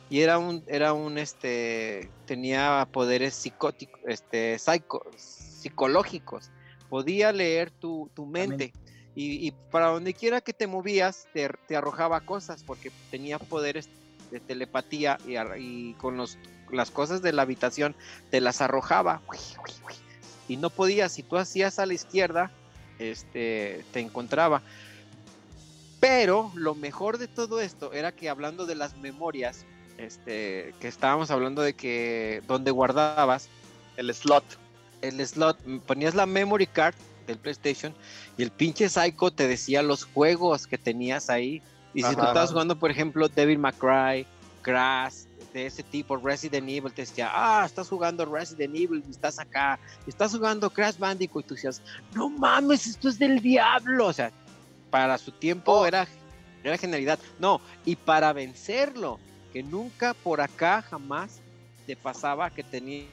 Y era un, era un, este, tenía poderes psicóticos, este, psico- psicológicos. Podía leer tu, tu mente. Y, y para donde quiera que te movías, te, te arrojaba cosas, porque tenía poderes de telepatía y, y con los, las cosas de la habitación te las arrojaba. Y no podías, si tú hacías a la izquierda, este, te encontraba. Pero lo mejor de todo esto era que hablando de las memorias, este, que estábamos hablando de que donde guardabas El slot. el slot, ponías la memory card del PlayStation y el pinche Psycho te decía los juegos que tenías ahí. Y si tú estabas jugando, por ejemplo, Devil May Crash, de ese tipo, Resident Evil, te decía, ah, estás jugando Resident Evil y estás acá, estás jugando Crash Bandicoot y tú decías, no mames, esto es del diablo. O sea, para su tiempo Oh. era, era genialidad. No, y para vencerlo, que nunca por acá jamás te pasaba que tenía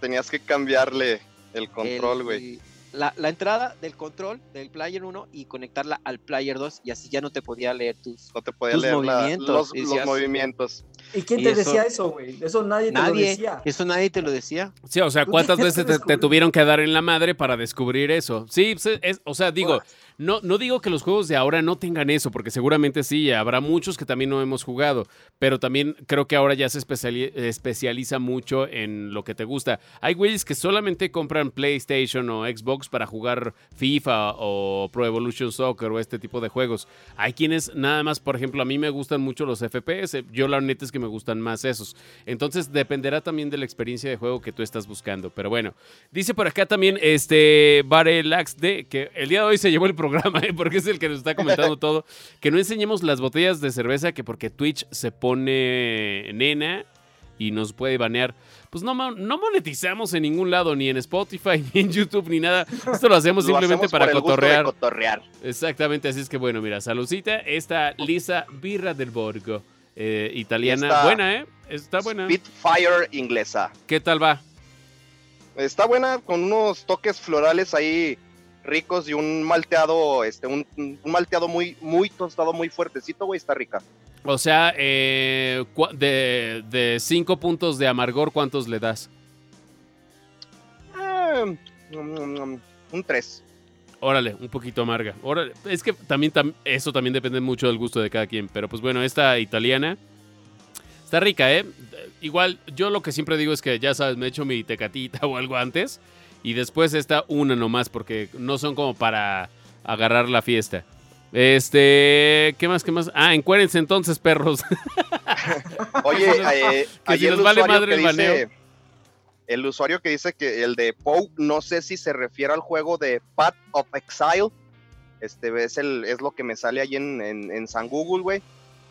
Tenías que cambiarle el control, güey. La, la entrada del control del Player 1 y conectarla al Player 2 y así ya no te podía leer tus... No te podía tus leer la- movimientos, los, y los movimientos. ¿Y quién te decía eso, güey? Eso nadie te lo decía. eso nadie te lo decía. Sí, o sea, ¿cuántas veces te, tuvieron que dar en la madre para descubrir eso? Sí, es- o sea, digo, no, no digo que los juegos de ahora no tengan eso, porque seguramente sí, habrá muchos que también no hemos jugado, pero también creo que ahora ya se especiali- especializa mucho en lo que te gusta. Hay güeyes que solamente compran PlayStation o Xbox para jugar FIFA o Pro Evolution Soccer o este tipo de juegos. Hay quienes nada más, por ejemplo, a mí me gustan mucho los FPS, yo la neta es que me gustan más esos. Entonces dependerá también de la experiencia de juego que tú estás buscando. Pero bueno, dice por acá también este Varelax de que el día de hoy se llevó el programa, ¿eh? porque es el que nos está comentando todo. Que no enseñemos las botellas de cerveza, que porque Twitch se pone nena y nos puede banear. Pues no, no monetizamos en ningún lado, ni en Spotify, ni en YouTube, ni nada. Esto lo hacemos Lo simplemente hacemos para cotorrear. cotorrear. Exactamente, así es que bueno, mira, saludcita, esta Lisa Birra del Borgo, eh, italiana, Está- buena, ¿eh? Está buena. Spitfire inglesa. ¿Qué tal va? Está buena con unos toques florales ahí ricos y un malteado, este, un, un malteado muy, muy tostado, muy fuertecito, güey, está rica. O sea, eh, de, de cinco puntos de amargor, ¿cuántos le das? Eh, mm, mm, un 3. Órale, un poquito amarga. Órale, es que también tam- eso también depende mucho del gusto de cada quien. Pero pues bueno, esta italiana está rica, ¿eh? Igual, yo lo que siempre digo es que ya sabes, me echo mi tecatita o algo antes. Y después esta una nomás, porque no son como para agarrar la fiesta. Este, ¿qué más? ¿Qué más? Ah, encuérense entonces, perros. Oye, eh, que si el nos vale usuario madre que el baneo. dice, el usuario que dice que el de Pou, no sé si se refiere al juego de Path of Exile. Este es, el, es lo que me sale ahí en, en, en San Google, güey.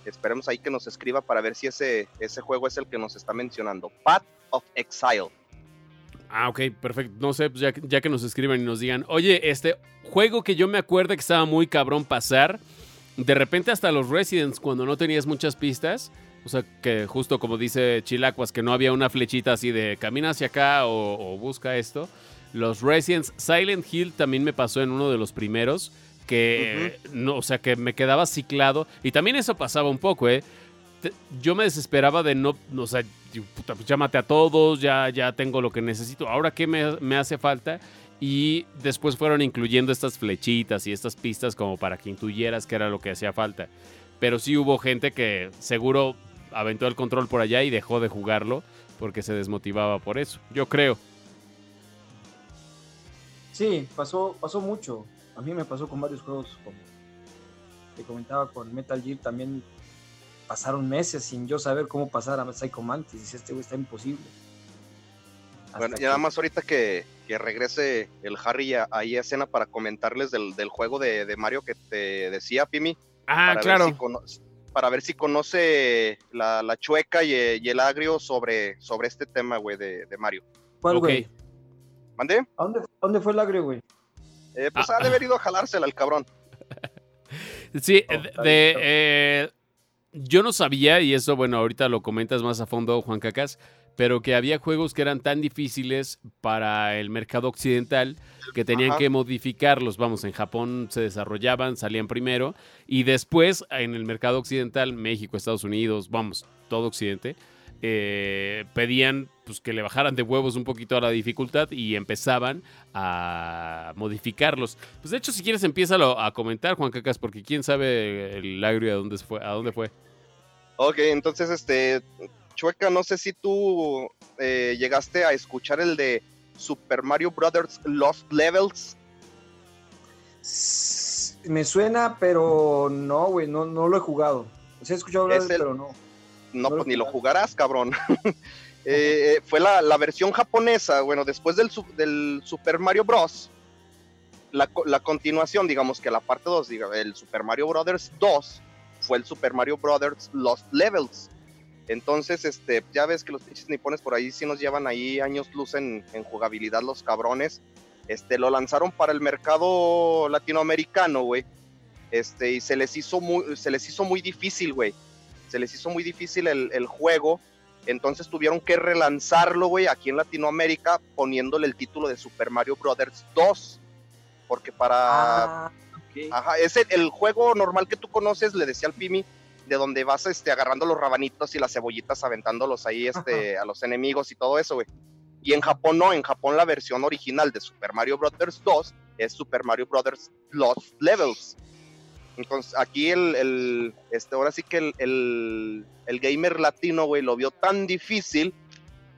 Esperemos ahí que nos escriba para ver si ese, ese juego es el que nos está mencionando. Path of Exile. Ah, ok, perfecto. No sé, pues ya, ya que nos escriban y nos digan, oye, este juego que yo me acuerdo que estaba muy cabrón pasar, de repente hasta los Residents, cuando no tenías muchas pistas, o sea, que justo como dice Chilacuas, que no había una flechita así de camina hacia acá o, o busca esto. Los Residents, Silent Hill también me pasó en uno de los primeros, que no, o sea, que me quedaba ciclado. Y también eso pasaba un poco, ¿eh? Te- Yo me desesperaba de no, o sea, pues maté a todos, ya, ya tengo lo que necesito. Ahora, ¿qué me, me hace falta? Y después fueron incluyendo estas flechitas y estas pistas como para que intuyeras que era lo que hacía falta. Pero sí hubo gente que seguro aventó el control por allá y dejó de jugarlo porque se desmotivaba por eso. Yo creo. Sí, pasó, pasó mucho. A mí me pasó con varios juegos, como te comentaba con Metal Gear, también pasaron meses sin yo saber cómo pasar a Psycho Mantis. Dice, este güey está imposible. Hasta Bueno, ya nada más ahorita que, que regrese el Harry ahí a escena para comentarles del, del juego de, de Mario que te decía, Pimi. Ah, para claro. Ver si cono- para ver si conoce la, la chueca y, y el agrio sobre, sobre este tema, güey, de, de Mario. ¿Cuál, güey? ¿Mandé? ¿A dónde, fue el agrio, güey? Eh, pues Ah. ha de haber ido a jalársela el cabrón. Sí, Oh, de, eh, yo no sabía, y eso, bueno, ahorita lo comentas más a fondo, Juan Cacas, pero que había juegos que eran tan difíciles para el mercado occidental que tenían Ajá. que modificarlos. Vamos, en Japón se desarrollaban, salían primero, y después en el mercado occidental, México, Estados Unidos, vamos, todo Occidente, eh, pedían pues, que le bajaran de huevos un poquito a la dificultad y empezaban a modificarlos. Pues de hecho, si quieres, empieza a comentar, Juan Cacas, porque quién sabe el agrio a dónde fue. A dónde fue. Ok, entonces, este, Chueca, no sé si tú eh, llegaste a escuchar el de Super Mario Brothers Lost Levels. Me suena, pero no, güey, no, no lo he jugado. O sea, he escuchado hablar Es de él, el- pero no. No, pues ni lo jugarás, cabrón. Eh, eh, fue la, la versión japonesa, bueno, después del, del Super Mario Bros. La, la continuación, digamos que la parte 2, diga, el Super Mario Brothers 2 fue el Super Mario Brothers Lost Levels. Entonces, este, ya ves que los pinches nipones por ahí sí nos llevan ahí años luz en, en jugabilidad los cabrones. Este, lo lanzaron para el mercado latinoamericano, güey. Este, y se les hizo muy, se les hizo muy difícil, güey. Se les hizo muy difícil el, el juego. Entonces tuvieron que relanzarlo, güey, aquí en Latinoamérica, poniéndole el título de Super Mario Brothers 2. Porque para Ah. Ajá, es el, el juego normal que tú conoces, le decía al Pimi, de donde vas este, agarrando los rabanitos y las cebollitas, aventándolos ahí este, a los enemigos y todo eso, güey. Y en Japón no, en Japón la versión original de Super Mario Bros. 2 es Super Mario Bros. Lost Levels. Entonces, aquí el, el este, ahora sí que el, el, el gamer latino, güey, lo vio tan difícil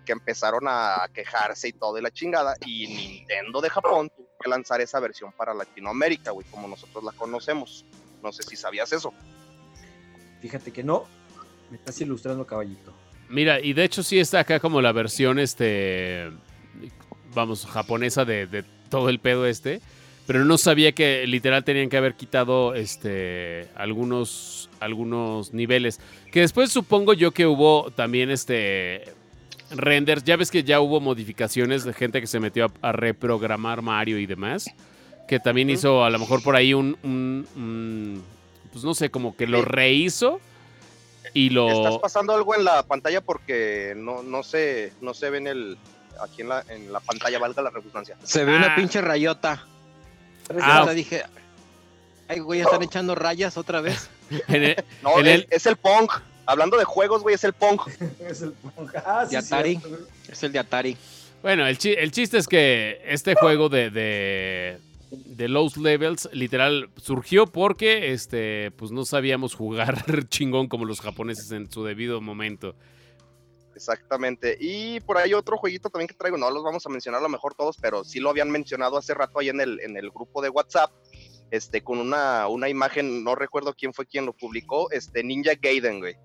que empezaron a quejarse y todo de la chingada. Y Nintendo de Japón tuvo que lanzar esa versión para Latinoamérica, güey, como nosotros la conocemos. No sé si sabías eso. Fíjate que no. Me estás ilustrando, caballito. Mira, y de hecho sí está acá como la versión, este, vamos, japonesa de, de todo el pedo este. Pero no sabía que literal tenían que haber quitado este algunos algunos niveles. Que después supongo yo que hubo también este renders. Ya ves que ya hubo modificaciones de gente que se metió a, a reprogramar Mario y demás. Que también hizo a lo mejor por ahí un, un- un- pues no sé, como que lo rehizo y lo... Estás pasando algo en la pantalla porque no, no se, no se ve en el, aquí en la, en la pantalla, valga la redundancia. Se ve Ah. una pinche rayota. Ah, o sea, dije, ay, güey, ya están echando rayas otra vez. en el- No, En es, el- es el Pong. Hablando de juegos, güey, es el Pong. Es el Ah, sí, De Atari. cierto. Es el de Atari. Bueno, el, chi- el chiste es que este juego de, de, de Low Levels literal surgió porque este, pues no sabíamos jugar chingón como los japoneses en su debido momento. Exactamente. Y por ahí otro jueguito también que traigo, no los vamos a mencionar a lo mejor todos, pero sí lo habían mencionado hace rato ahí en el, en el grupo de WhatsApp, este, con una, una imagen, no recuerdo quién fue quien lo publicó, este, Ninja Gaiden, güey.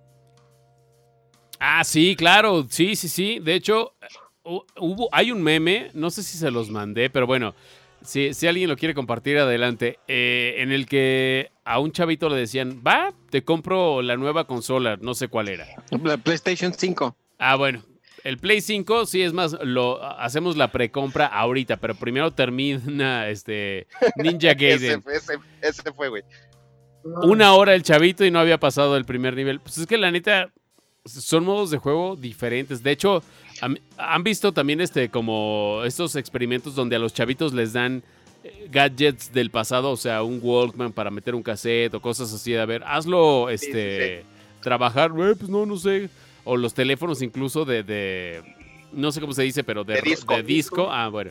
Ah, sí, claro, sí, sí, sí. De hecho, hu- hubo, hay un meme, no sé si se los mandé, pero bueno, si, si alguien lo quiere compartir, adelante, eh, en el que a un chavito le decían, va, te compro la nueva consola, no sé cuál era. La PlayStation 5. Ah, bueno. El Play 5, sí, es más, lo hacemos la precompra ahorita, pero primero termina este Ninja Gaiden. ese, ese fue, güey. Una hora el chavito y no había pasado el primer nivel. Pues es que la neta, son modos de juego diferentes. De hecho, han, visto también este como estos experimentos donde a los chavitos les dan eh, gadgets del pasado, o sea, un Walkman para meter un cassette o cosas así. A ver, hazlo Sí, sí, este trabajar, güey, pues no, no sé. O los teléfonos incluso de, de- no sé cómo se dice, pero de, disco. de disco. Ah, bueno.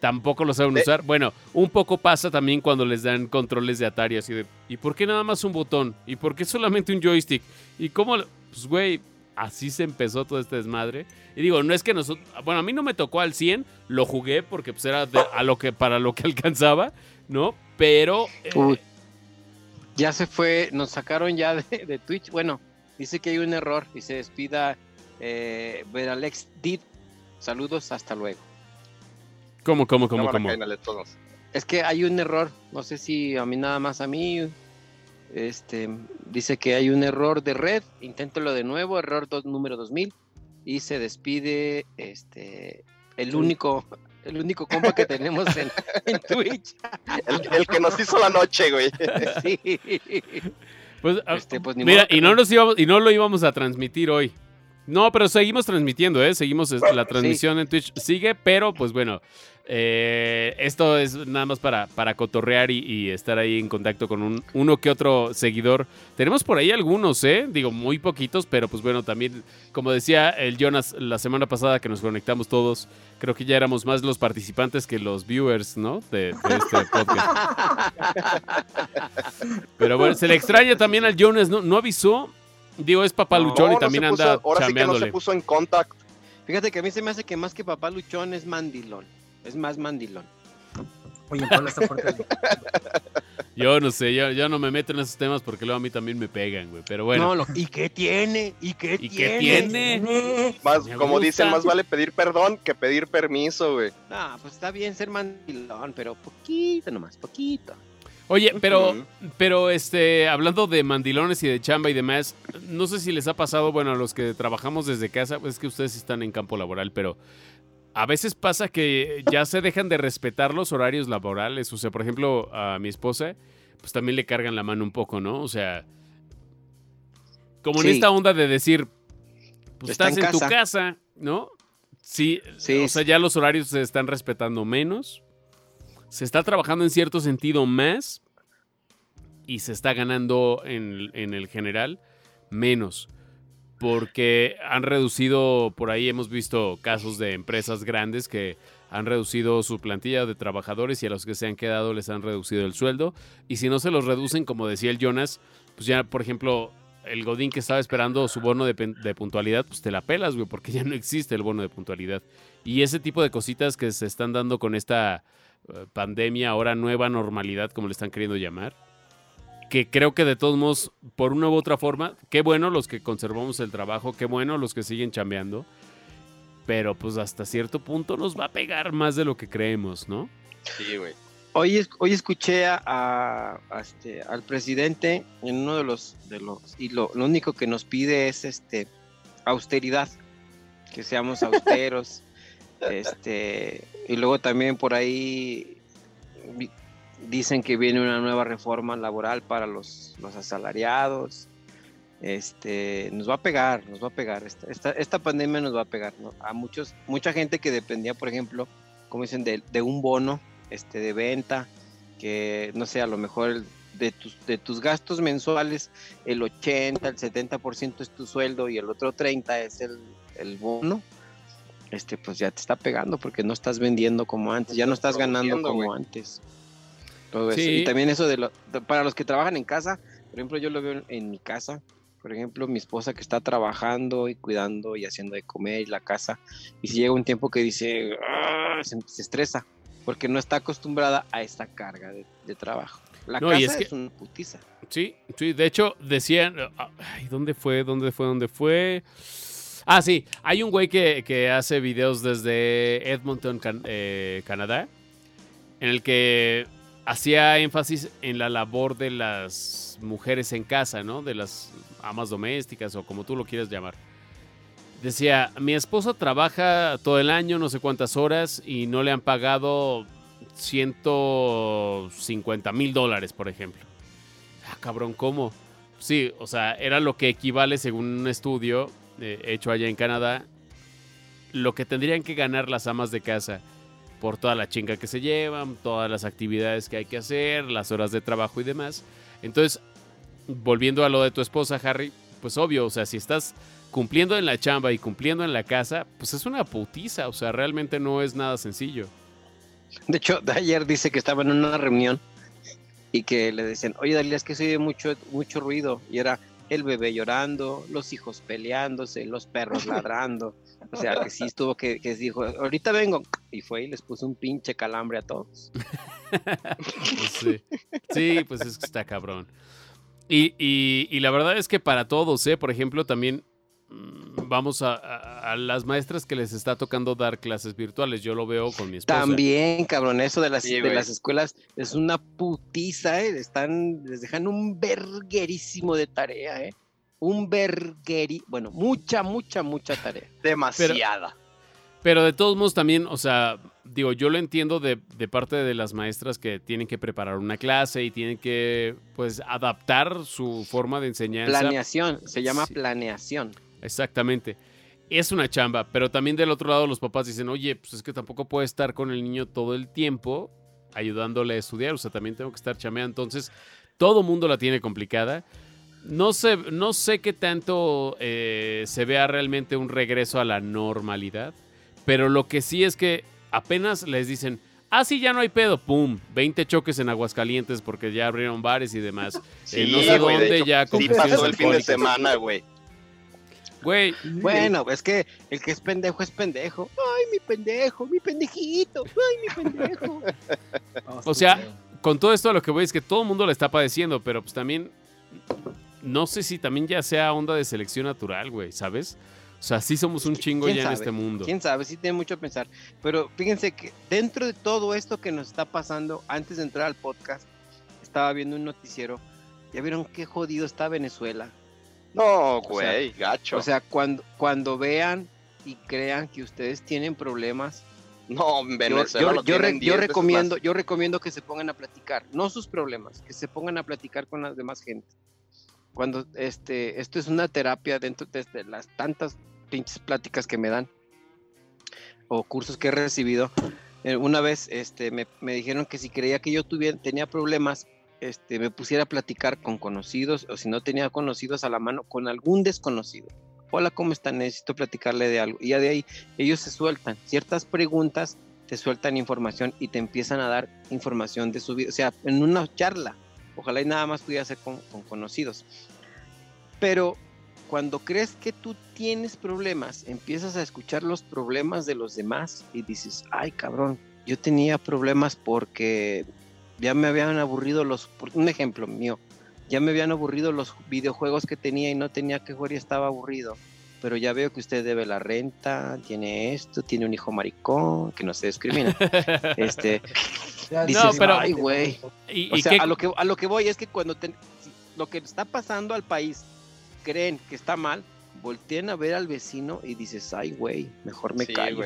Tampoco lo saben De- usar. Bueno, un poco pasa también cuando les dan controles de Atari, así de, ¿y por qué nada más un botón? ¿Y por qué solamente un joystick? ¿Y cómo? Pues, güey, así se empezó todo este desmadre. Y digo, no es que nosotros, bueno, a mí no me tocó al 100, lo jugué porque pues era de- a lo que, para lo que alcanzaba, ¿no? Pero... eh, Uy. Ya se fue, nos sacaron ya de, de Twitch. Bueno, dice que hay un error y se despida eh, Veralex Did. Saludos, hasta luego. ¿Cómo, cómo, cómo, cómo? todos. Es que hay un error, no sé si a mí nada más a mí. Este dice que hay un error de red, inténtelo de nuevo, error dos- número 2000 y se despide este el único el único compa que tenemos en, en Twitch. El, el que nos hizo la noche, güey. Sí. Pues, ah, Este, pues, ni mira, modo y no no. nos íbamos, y no lo íbamos a transmitir hoy. No, pero seguimos transmitiendo, ¿eh? Seguimos este, la transmisión en Twitch. Sigue, pero pues bueno, eh, esto es nada más para, para cotorrear y, y estar ahí en contacto con un, uno que otro seguidor. Tenemos por ahí algunos, ¿eh? Digo, muy poquitos, pero pues bueno, también, como decía el Jonas la semana pasada que nos conectamos todos, creo que ya éramos más los participantes que los viewers, ¿no? De, de este podcast. Pero bueno, se le extraña también al Jonas, ¿no? No avisó. Digo, es papaluchón No, y no también puso- anda ahora sí que no se puso en contact. Fíjate que a mí se me hace que más que papá luchón es mandilón. Es más mandilón. Oye, Puebla está fuerte. Yo no sé, yo, yo no me meto en esos temas porque luego a mí también me pegan, güey. Pero bueno. No, lo- ¿y qué tiene? ¿Y qué ¿Y qué tiene? tiene? Más, Me como gusta. dicen, más vale pedir perdón que pedir permiso, güey. Ah, pues está bien ser mandilón, pero poquito nomás, poquito. Oye, pero, pero este, hablando de mandilones y de chamba y demás, no sé si les ha pasado, bueno, a los que trabajamos desde casa, pues es que ustedes están en campo laboral, pero a veces pasa que ya se dejan de respetar los horarios laborales. O sea, por ejemplo, a mi esposa, pues también le cargan la mano un poco, ¿no? O sea, como en esta onda de decir, pues Está estás en tu casa. casa, ¿no? Sí, Sí, o sea, ya los horarios se están respetando menos. Se está trabajando en cierto sentido más y se está ganando en, en el general menos. Porque han reducido, por ahí hemos visto casos de empresas grandes que han reducido su plantilla de trabajadores y a los que se han quedado les han reducido el sueldo. Y si no se los reducen, como decía el Jonas, pues ya, por ejemplo, el Godín que estaba esperando su bono de, puntualidad, pues te la pelas, güey, porque ya no existe el bono de puntualidad. Y ese tipo de cositas que se están dando con esta eh, pandemia, ahora nueva normalidad, como le están queriendo llamar, que creo que de todos modos, por una u otra forma, qué bueno los que conservamos el trabajo, qué bueno los que siguen chambeando, pero pues hasta cierto punto nos va a pegar más de lo que creemos, ¿no? Sí, güey. Hoy, hoy escuché a, a- a este, al presidente en uno de los, de los y lo, lo único que nos pide es este austeridad, que seamos austeros, este y luego también por ahí dicen que viene una nueva reforma laboral para los, los asalariados, este nos va a pegar, nos va a pegar esta, esta, esta pandemia nos va a pegar ¿no? a muchos mucha gente que dependía, por ejemplo, como dicen de, de un bono este, de venta, que no sé, a lo mejor de tus, de tus gastos mensuales, el 80, el 70% es tu sueldo y el otro 30 es el, el bono, este, pues ya te está pegando porque no estás vendiendo como antes, ya no estás ganando como antes. Todo eso. Sí. Y también eso de, lo, de- para los que trabajan en casa, por ejemplo, yo lo veo en, en mi casa, por ejemplo, mi esposa que está trabajando y cuidando y haciendo de comer y la casa, y si llega un tiempo que dice, "Ah", se, se estresa, porque no está acostumbrada a esta carga de, de trabajo. La No, y casa es es, que- una putiza. Sí, sí, de hecho decían, ay, ¿dónde fue? ¿Dónde fue? ¿Dónde fue? Ah, sí, hay un güey que, que hace videos desde Edmonton, Can- eh, Canadá, en el que hacía énfasis en la labor de las mujeres en casa, ¿no? De las amas domésticas o como tú lo quieras llamar. Decía, mi esposa trabaja todo el año, no sé cuántas horas, y no le han pagado 150 mil dólares, por ejemplo. Ah, cabrón, ¿cómo? Sí, o sea, era lo que equivale, según un estudio eh, hecho allá en Canadá, lo que tendrían que ganar las amas de casa por toda la chinga que se llevan, todas las actividades que hay que hacer, las horas de trabajo y demás. Entonces, volviendo a lo de tu esposa, Harry, pues obvio, o sea, si estás cumpliendo en la chamba y cumpliendo en la casa, pues es una putiza, o sea, realmente no es nada sencillo. De hecho, ayer dice que estaba en una reunión y que le decían, oye, Dalia, es que se oye mucho, mucho ruido. Y era el bebé llorando, los hijos peleándose, los perros ladrando. O sea, que sí estuvo que, que dijo, ahorita vengo. Y fue y les puso un pinche calambre a todos. Pues sí. Sí, pues es que está cabrón. Y, y- y la verdad es que para todos, ¿eh? Por ejemplo, también vamos a, a- a las maestras que les está tocando dar clases virtuales. Yo lo veo con mi esposa. También, cabrón, eso de las, Sí, de las escuelas es una putiza, ¿eh? Están, les dejan un verguerísimo de tarea, ¿eh? Un vergueri, bueno, mucha, mucha, mucha tarea. Demasiada. Pero de todos modos también, o sea, digo, yo lo entiendo de, de parte de las maestras que tienen que preparar una clase y tienen que, pues, adaptar su forma de enseñanza. Planeación, se llama Sí. planeación. Exactamente. Es una chamba, pero también del otro lado los papás dicen, oye, pues es que tampoco puedo estar con el niño todo el tiempo ayudándole a estudiar, o sea, también tengo que estar chameando. Entonces, todo mundo la tiene complicada. No sé, no sé qué tanto eh, se vea realmente un regreso a la normalidad, pero lo que sí es que apenas les dicen, ah, sí, ya no hay pedo, pum, 20 choques en Aguascalientes porque ya abrieron bares y demás. Sí, Eh, no sé dónde hecho, ya Sí pasó el fin de semana, güey. Güey, Bueno, es que el que es pendejo es pendejo. Ay, mi pendejo, mi pendejito. Ay, mi pendejo. O sea, con todo esto a lo que voy es que todo el mundo le está padeciendo, pero pues también no sé si también ya sea onda de selección natural, güey, ¿sabes? O sea, sí somos un chingo ¿Quién ya en este mundo. Quién sabe, sí tiene mucho a pensar. Pero fíjense que dentro de todo esto que nos está pasando, antes de entrar al podcast, estaba viendo un noticiero. Ya vieron qué jodido está Venezuela. No, O sea, güey, gacho. O sea, cuando, cuando vean y crean que ustedes tienen problemas, no, en Venezuela yo- lo yo re- tienen yo 10 veces recomiendo, yo recomiendo que se pongan a platicar, no sus problemas, que se pongan a platicar con las demás gente. Cuando este, esto es una terapia dentro de de las tantas pinches pláticas que me dan o cursos que he recibido. eh, una vez este, me, me dijeron que si creía que yo tuviera, tenía problemas, este, me pusiera a platicar con conocidos o si no tenía conocidos a la mano, con algún desconocido. Hola, ¿cómo están? Necesito platicarle de algo. Y ya de ahí ellos se sueltan. Ciertas preguntas te sueltan información y te empiezan a dar información de su vida. O sea, en una charla. Ojalá y nada más pudiera ser con, con conocidos. Pero cuando crees que tú tienes problemas, empiezas a escuchar los problemas de los demás y dices, ay cabrón, yo tenía problemas porque ya me habían aburrido los, por un ejemplo mío, ya me habían aburrido los videojuegos que tenía y no tenía que jugar y estaba aburrido. Pero ya veo que usted debe la renta, tiene esto, tiene un hijo maricón, que no se discrimina. este, dices, pero- ay, güey. ¿Y, O sea, qué- a lo que a lo que voy es que cuando te- si lo que está pasando al país creen que está mal, volteen a ver al vecino y dices, ay, güey, mejor me Sí, callo.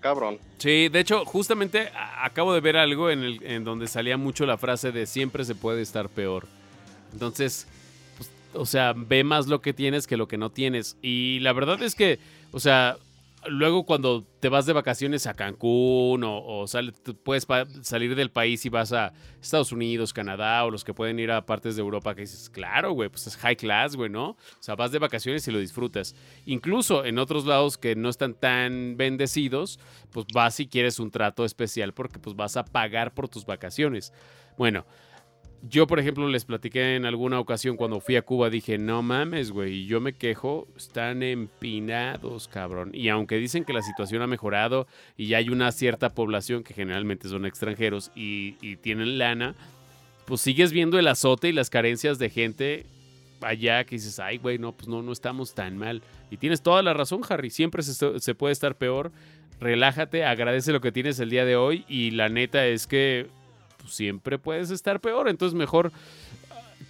Cabrón. Sí, de hecho, justamente acabo de ver algo en, el, en donde salía mucho la frase de siempre se puede estar peor. Entonces, pues, o sea, ve más lo que tienes que lo que no tienes. Y la verdad es que, o sea, luego cuando te vas de vacaciones a Cancún o, puedes salir del país y vas a Estados Unidos, Canadá o los que pueden ir a partes de Europa que dices, claro, güey, pues es high class, güey, ¿no? O sea, vas de vacaciones y lo disfrutas. Incluso en otros lados que no están tan bendecidos, pues vas y quieres un trato especial porque pues vas a pagar por tus vacaciones. Bueno, yo por ejemplo les platiqué en alguna ocasión cuando fui a Cuba, dije, no mames, güey, yo me quejo, están empinados, cabrón. Y aunque dicen que la situación ha mejorado y ya hay una cierta población que generalmente son extranjeros y, y tienen lana, pues sigues viendo el azote y las carencias de gente allá que dices, ay, güey, no, pues no, no estamos tan mal. Y tienes toda la razón, Harry. Siempre se, se puede estar peor. Relájate, agradece lo que tienes el día de hoy. Y la neta es que pues, siempre puedes estar peor. Entonces, mejor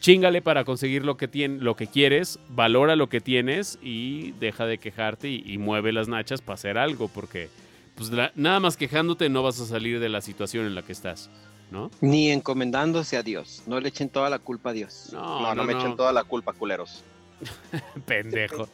chingale para conseguir lo que, tien- lo que quieres, valora lo que tienes y deja de quejarte y, y mueve las nachas para hacer algo, porque pues la- nada más quejándote no vas a salir de la situación en la que estás, ¿no? Ni encomendándose a Dios. No le echen toda la culpa a Dios. No, No, no, me echen toda la culpa, culeros. pendejo.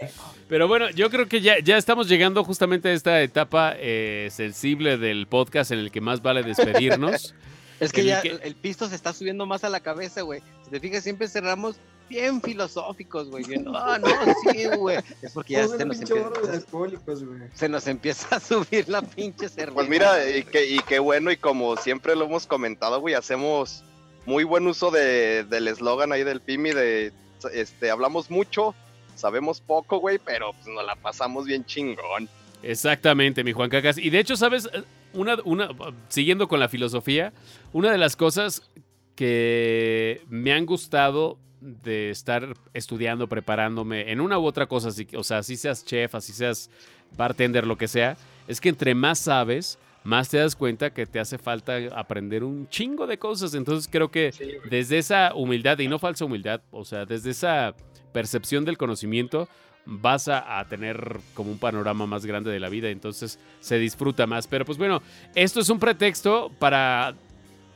Pero bueno, yo creo que ya, ya estamos llegando justamente a esta etapa eh, sensible del podcast en el que más vale despedirnos. Es que El ya que- el pisto se está subiendo más a la cabeza, güey. Si te fijas, siempre cerramos bien filosóficos, güey. Ah, no, sí, güey. Es porque ya se nos, empieza, alcohólicos, güey. se nos empieza a subir la pinche cerveza. Pues mira, y qué, y qué bueno, y como siempre lo hemos comentado, güey, hacemos muy buen uso de, del eslogan ahí del PIMI de, este, hablamos mucho, sabemos poco, güey, pero pues nos la pasamos bien chingón. Exactamente, mi Juan Cacas. Y de hecho, ¿sabes? Una, una, siguiendo con la filosofía, una de las cosas que me han gustado de estar estudiando, preparándome en una u otra cosa, así, o sea, así seas chef, así seas bartender, lo que sea, es que entre más sabes, más te das cuenta que te hace falta aprender un chingo de cosas. Entonces creo que desde esa humildad, y no falsa humildad, o sea, desde esa percepción del conocimiento, vas a, tener como un panorama más grande de la vida, entonces se disfruta más. Pero pues bueno, esto es un pretexto para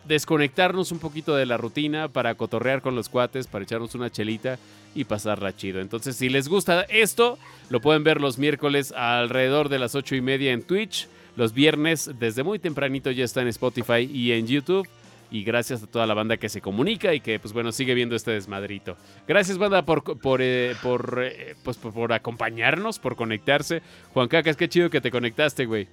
desconectarnos un poquito de la rutina, para cotorrear con los cuates, para echarnos una chelita y pasarla chido. Entonces, si les gusta esto, lo pueden ver los miércoles alrededor de las ocho y media en Twitch. Los viernes, desde muy tempranito, ya está en Spotify y en YouTube. Y gracias a toda la banda que se comunica y que, pues bueno, sigue viendo este desmadrito. Gracias, banda, por, por, eh, por, eh, pues, por, acompañarnos, por conectarse. Juan Cacas, qué chido que te conectaste, güey.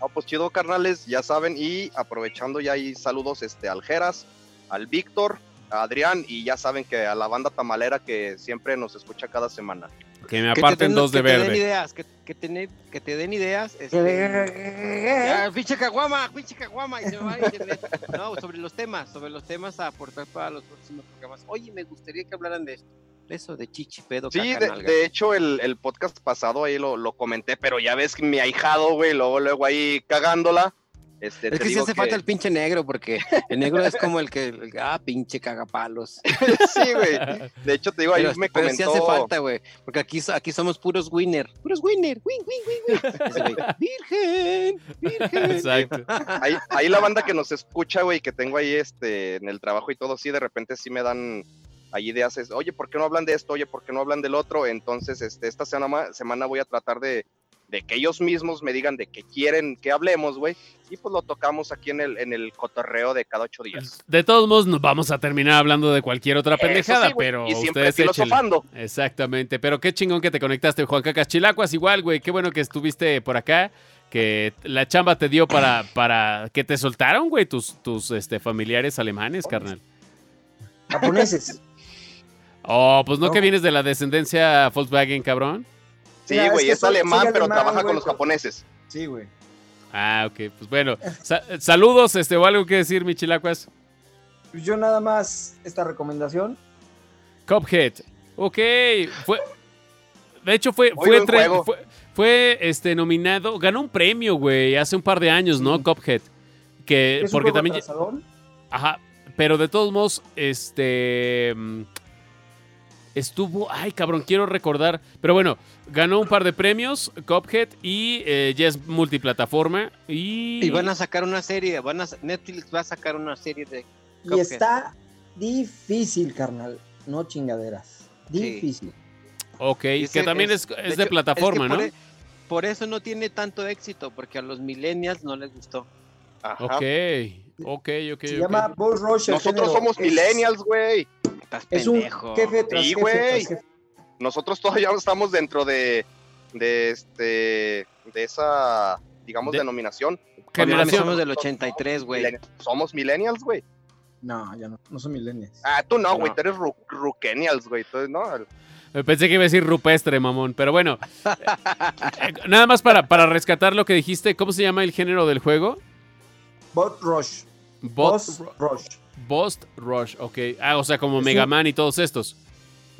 No, pues chido, carnales, ya saben, y aprovechando ya ahí saludos este, al Geras, al Víctor, a Adrián, y ya saben que a la banda tamalera que siempre nos escucha cada semana. Que me aparten den- dos de que te den verde. ideas, que, que, te, que te den ideas. este, ya, pinche caguama, pinche caguama. Y se me va internet. No, sobre los temas, sobre los temas a aportar para los próximos programas. Oye, me gustaría que hablaran de esto. De eso, de chichi, pedo, Sí, caca, de, de hecho el, el podcast pasado ahí lo, lo comenté, pero ya ves que mi ahijado, güey, luego, luego ahí cagándola. Este, Es que sí hace falta el pinche negro, porque el negro es como el que, el- ah, pinche cagapalos. sí, güey. De hecho, te digo, ahí Pero, me pero comentó. sí hace falta, güey, porque aquí, aquí somos puros winner, puros winner, win, win, win, win. Virgen, virgen. Exacto. Ahí, ahí la banda que nos escucha, güey, que tengo ahí este, en el trabajo y todo, sí, de repente sí me dan ahí ideas, es, oye, ¿por qué no hablan de esto? Oye, ¿por qué no hablan del otro? Entonces, este, esta semana, semana voy a tratar de, de que ellos mismos me digan de qué quieren que hablemos, güey, y pues lo tocamos aquí en el, en el cotorreo de cada ocho días. De todos modos, nos vamos a terminar hablando de cualquier otra pendejada, sí, pero y siempre ustedes échenle. filosofando. Exactamente, pero qué chingón que te conectaste, Juan Cacas Chilacuas, igual, güey, qué bueno que estuviste por acá, que la chamba te dio para, para que te soltaron, güey, tus, tus este, familiares alemanes, carnal. Japoneses. Oh, pues no, No. que vienes de la descendencia Volkswagen, cabrón. Sí, güey, es que es, soy- alemán, soy pero alemán, trabaja con los pero- japoneses. Sí, güey. Ah, ok, pues bueno. Sa- saludos, este, o algo que decir, mi Chilacuas. Pues yo nada más esta recomendación. Cuphead. Ok, fue. De hecho, fue, Muy fue, buen tre- juego. fue, fue, este, nominado. Ganó un premio, güey, hace un par de años, ¿no? Sí. Cuphead. Que, Es un porque juego también. atrasadón. Ajá. Pero de todos modos, este. Estuvo. Ay, cabrón, quiero recordar. Pero bueno, ganó un par de premios, Cuphead, y eh, ya es multiplataforma. Y. Y van a sacar una serie, van a, Netflix va a sacar una serie de... Y está difícil, carnal. No chingaderas. Difícil. Ok, Dice, que también es, es de, hecho, plataforma, es que ¿no? por, e- por eso no tiene tanto éxito, porque a los millennials no les gustó. Ajá. Ok, ok, ok. Se ok. llama el Nosotros género. somos millennials, güey. Estás Es un pendejo. jefe tras Sí, jefe güey. nosotros todavía estamos dentro de, de este de esa digamos De- denominación Generación. somos del 83, güey. Somos millennials güey No, ya no. No son millennials. ah tú no güey No. tú eres ru ruquenials güey tú no Me Pensé que iba a decir rupestre, mamón. Pero bueno, eh, nada más para, para rescatar lo que dijiste. ¿Cómo se llama el género del juego? Bot Rush. Boss Rush. Boss Rush, ok. Ah, o sea, como Mega Man y todos estos.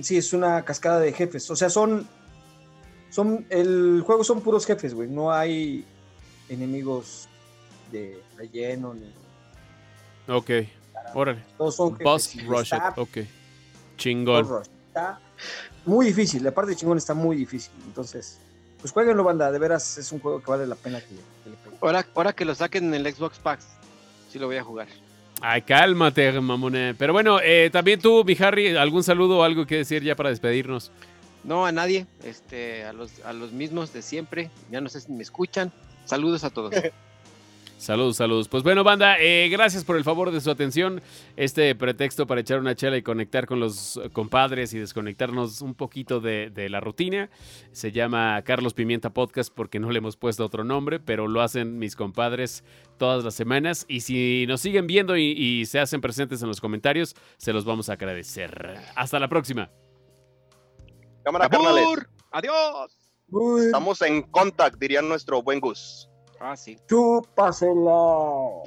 Sí, es una cascada de jefes. O sea, son. son el juego son puros jefes, güey. No hay enemigos de relleno ni. Ok, órale. Todos son jefes. Boss Rush, está- ok. Chingón. Boss Rush. Está muy difícil. La parte de chingón está muy difícil. Entonces, pues jueguenlo, banda. De veras, es un juego que vale la pena que, que le peguen. Ahora, ahora que lo saquen en el Xbox Pax, sí lo voy a jugar. Ay, cálmate, mamone. Pero bueno, eh, también tú, mi Harry, ¿algún saludo o algo que decir ya para despedirnos? No, a nadie, este, a los, a los mismos de siempre. Ya no sé si me escuchan. Saludos a todos. Saludos, saludos. Pues bueno, banda, eh, gracias por el favor de su atención. Este pretexto para echar una chela y conectar con los compadres y desconectarnos un poquito de, de la rutina. Se llama Carlos Pimienta Podcast porque no le hemos puesto otro nombre, pero lo hacen mis compadres todas las semanas. Y si nos siguen viendo y, y se hacen presentes en los comentarios, se los vamos a agradecer. Hasta la próxima. Cámara, carnales. ¡Adiós! Uy, Estamos en contact, diría nuestro buen Gus. Ah, sí. chúpasela.